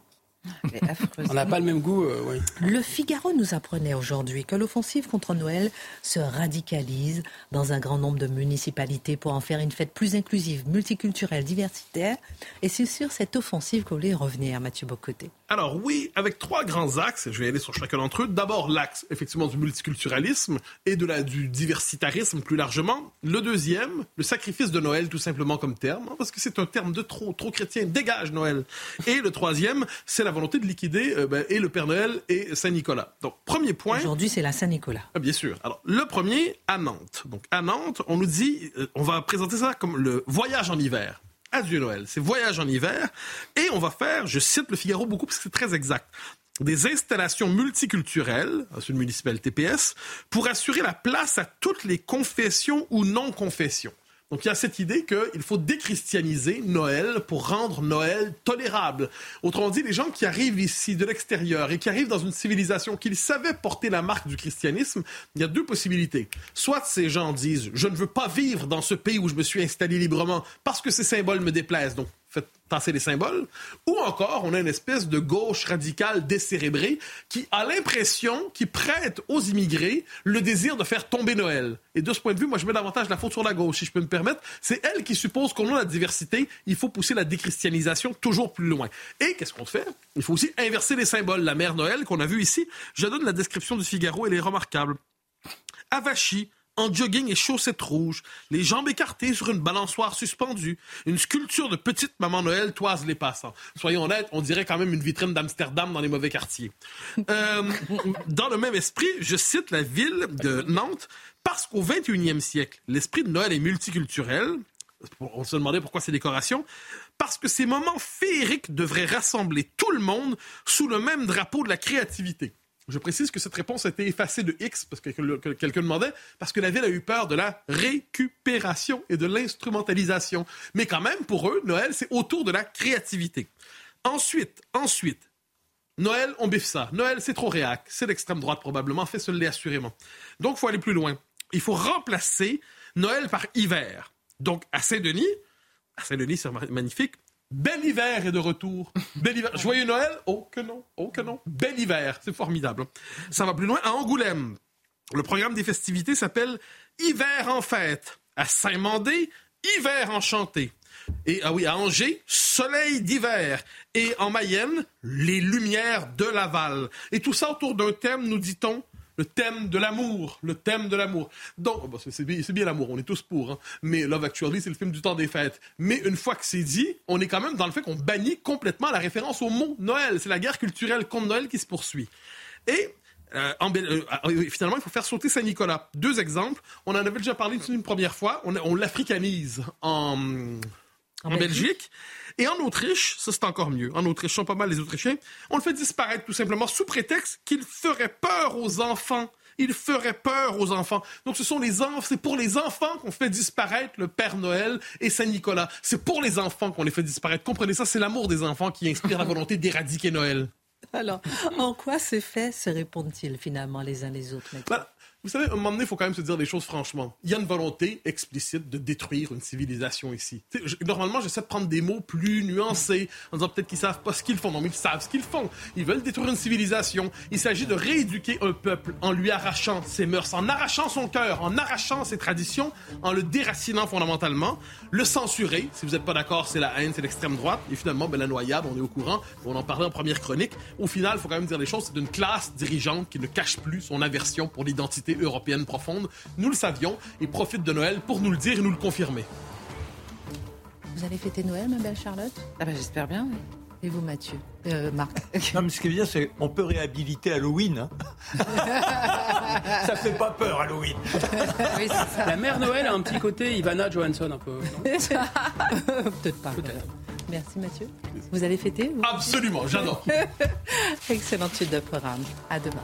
On n'a pas le même goût, euh, oui. Le Figaro nous apprenait aujourd'hui que l'offensive contre Noël se radicalise dans un grand nombre de municipalités pour en faire une fête plus inclusive, multiculturelle, diversitaire. Et c'est sur cette offensive que vous voulez revenir, Mathieu Bocoté. Alors oui, avec trois grands axes, je vais aller sur chacun d'entre eux. D'abord l'axe effectivement du multiculturalisme et de la, du diversitarisme plus largement. Le deuxième, le sacrifice de Noël tout simplement comme terme, hein, parce que c'est un terme de trop, trop chrétien, dégage Noël. Et le troisième, c'est la volonté de liquider euh, ben, et le Père Noël et Saint-Nicolas. Donc premier point. Aujourd'hui c'est la Saint-Nicolas. Ah, bien sûr. Alors le premier à Nantes. Donc à Nantes, on nous dit, euh, on va présenter ça comme le voyage en hiver. Adieu Noël. C'est voyage en hiver. Et on va faire, je cite le Figaro beaucoup parce que c'est très exact, des installations multiculturelles, c'est une municipalité TPS, pour assurer la place à toutes les confessions ou non-confessions. Donc il y a cette idée qu'il faut déchristianiser Noël pour rendre Noël tolérable. Autrement dit, les gens qui arrivent ici de l'extérieur et qui arrivent dans une civilisation qu'ils savaient porter la marque du christianisme, il y a deux possibilités. Soit ces gens disent je ne veux pas vivre dans ce pays où je me suis installé librement parce que ces symboles me déplaisent, faites tasser les symboles, ou encore on a une espèce de gauche radicale décérébrée qui a l'impression, qui prête aux immigrés le désir de faire tomber Noël. Et de ce point de vue, moi je mets davantage la faute sur la gauche, si je peux me permettre. C'est elle qui suppose qu'on a la diversité, il faut pousser la déchristianisation toujours plus loin. Et qu'est-ce qu'on fait? Il faut aussi inverser les symboles. La mère Noël qu'on a vue ici, je donne la description du Figaro, elle est remarquable. Avachie, en jogging et chaussettes rouges, les jambes écartées sur une balançoire suspendue. Une sculpture de petite maman Noël toise les passants. Soyons honnêtes, on dirait quand même une vitrine d'Amsterdam dans les mauvais quartiers. Euh, dans le même esprit, je cite la ville de Nantes parce qu'au 21e siècle, l'esprit de Noël est multiculturel. On se demandait pourquoi ces décorations. Parce que ces moments féeriques devraient rassembler tout le monde sous le même drapeau de la créativité. Je précise que cette réponse a été effacée de X, parce que quelqu'un demandait, parce que la ville a eu peur de la récupération et de l'instrumentalisation. Mais quand même, pour eux, Noël, c'est autour de la créativité. Ensuite, ensuite, Noël, on biffe ça. Noël, c'est trop réac. C'est l'extrême droite, probablement. Fait se l'est assurément. Donc, faut aller plus loin. Il faut remplacer Noël par hiver. Donc, à Saint-Denis, à Saint-Denis, c'est magnifique, Bel hiver est de retour. Bel hiver. Joyeux Noël? Oh que non, oh que non. Bel hiver, c'est formidable. Ça va plus loin. À Angoulême, le programme des festivités s'appelle Hiver en fête. À Saint-Mandé, Hiver enchanté. Et ah oui, à Angers, soleil d'hiver. Et en Mayenne, les lumières de Laval. Et tout ça autour d'un thème, nous dit-on, le thème de l'amour, le thème de l'amour. Donc, c'est bien, l'amour, on est tous pour. Hein. Mais Love Actually, c'est le film du temps des fêtes. Mais une fois que c'est dit, on est quand même dans le fait qu'on bannit complètement la référence au mot Noël. C'est la guerre culturelle contre Noël qui se poursuit. Et euh, euh, ah, finalement, il faut faire sauter Saint-Nicolas. Deux exemples. On en avait déjà parlé une première fois. On, l'africanise en, en, Belgique. Et en Autriche, ça c'est encore mieux. En Autriche, sont pas mal les Autrichiens. On le fait disparaître tout simplement sous prétexte qu'il ferait peur aux enfants. Il ferait peur aux enfants. Donc ce sont les enfants, c'est pour les enfants qu'on fait disparaître le Père Noël et Saint Nicolas. C'est pour les enfants qu'on les fait disparaître. Comprenez ça, c'est l'amour des enfants qui inspire la volonté d'éradiquer Noël. Alors, en quoi ces faits se répondent-ils finalement les uns les autres vous savez, à un moment donné, il faut quand même se dire des choses franchement. Il y a une volonté explicite de détruire une civilisation ici. normalement, j'essaie de prendre des mots plus nuancés, en disant peut-être qu'ils savent pas ce qu'ils font. Non, mais ils savent ce qu'ils font. Ils veulent détruire une civilisation. Il s'agit de rééduquer un peuple en lui arrachant ses mœurs, en arrachant son cœur, en arrachant ses traditions, en le déracinant fondamentalement, le censurer. Si vous n'êtes pas d'accord, c'est la haine, c'est l'extrême droite. Et finalement, ben, la noyade, on est au courant. On en parlait en première chronique. Au final, il faut quand même dire les choses. C'est d'une classe dirigeante qui ne cache plus son aversion pour l'identité européenne profonde. Nous le savions et profite de Noël pour nous le dire et nous le confirmer. Vous allez fêter Noël, ma belle Charlotte? Ah ben j'espère bien, oui. Et vous, Mathieu? Euh, Marc? Non, mais ce qui veut dire, c'est qu'on peut réhabiliter Halloween. Hein. ça fait pas peur, Halloween. oui, ça. La mère Noël a un petit côté Ivana Johansson, un peu. Peut-être pas. Merci, Mathieu. Vous allez fêter Absolument, j'adore. Excellente suite de programme. À demain.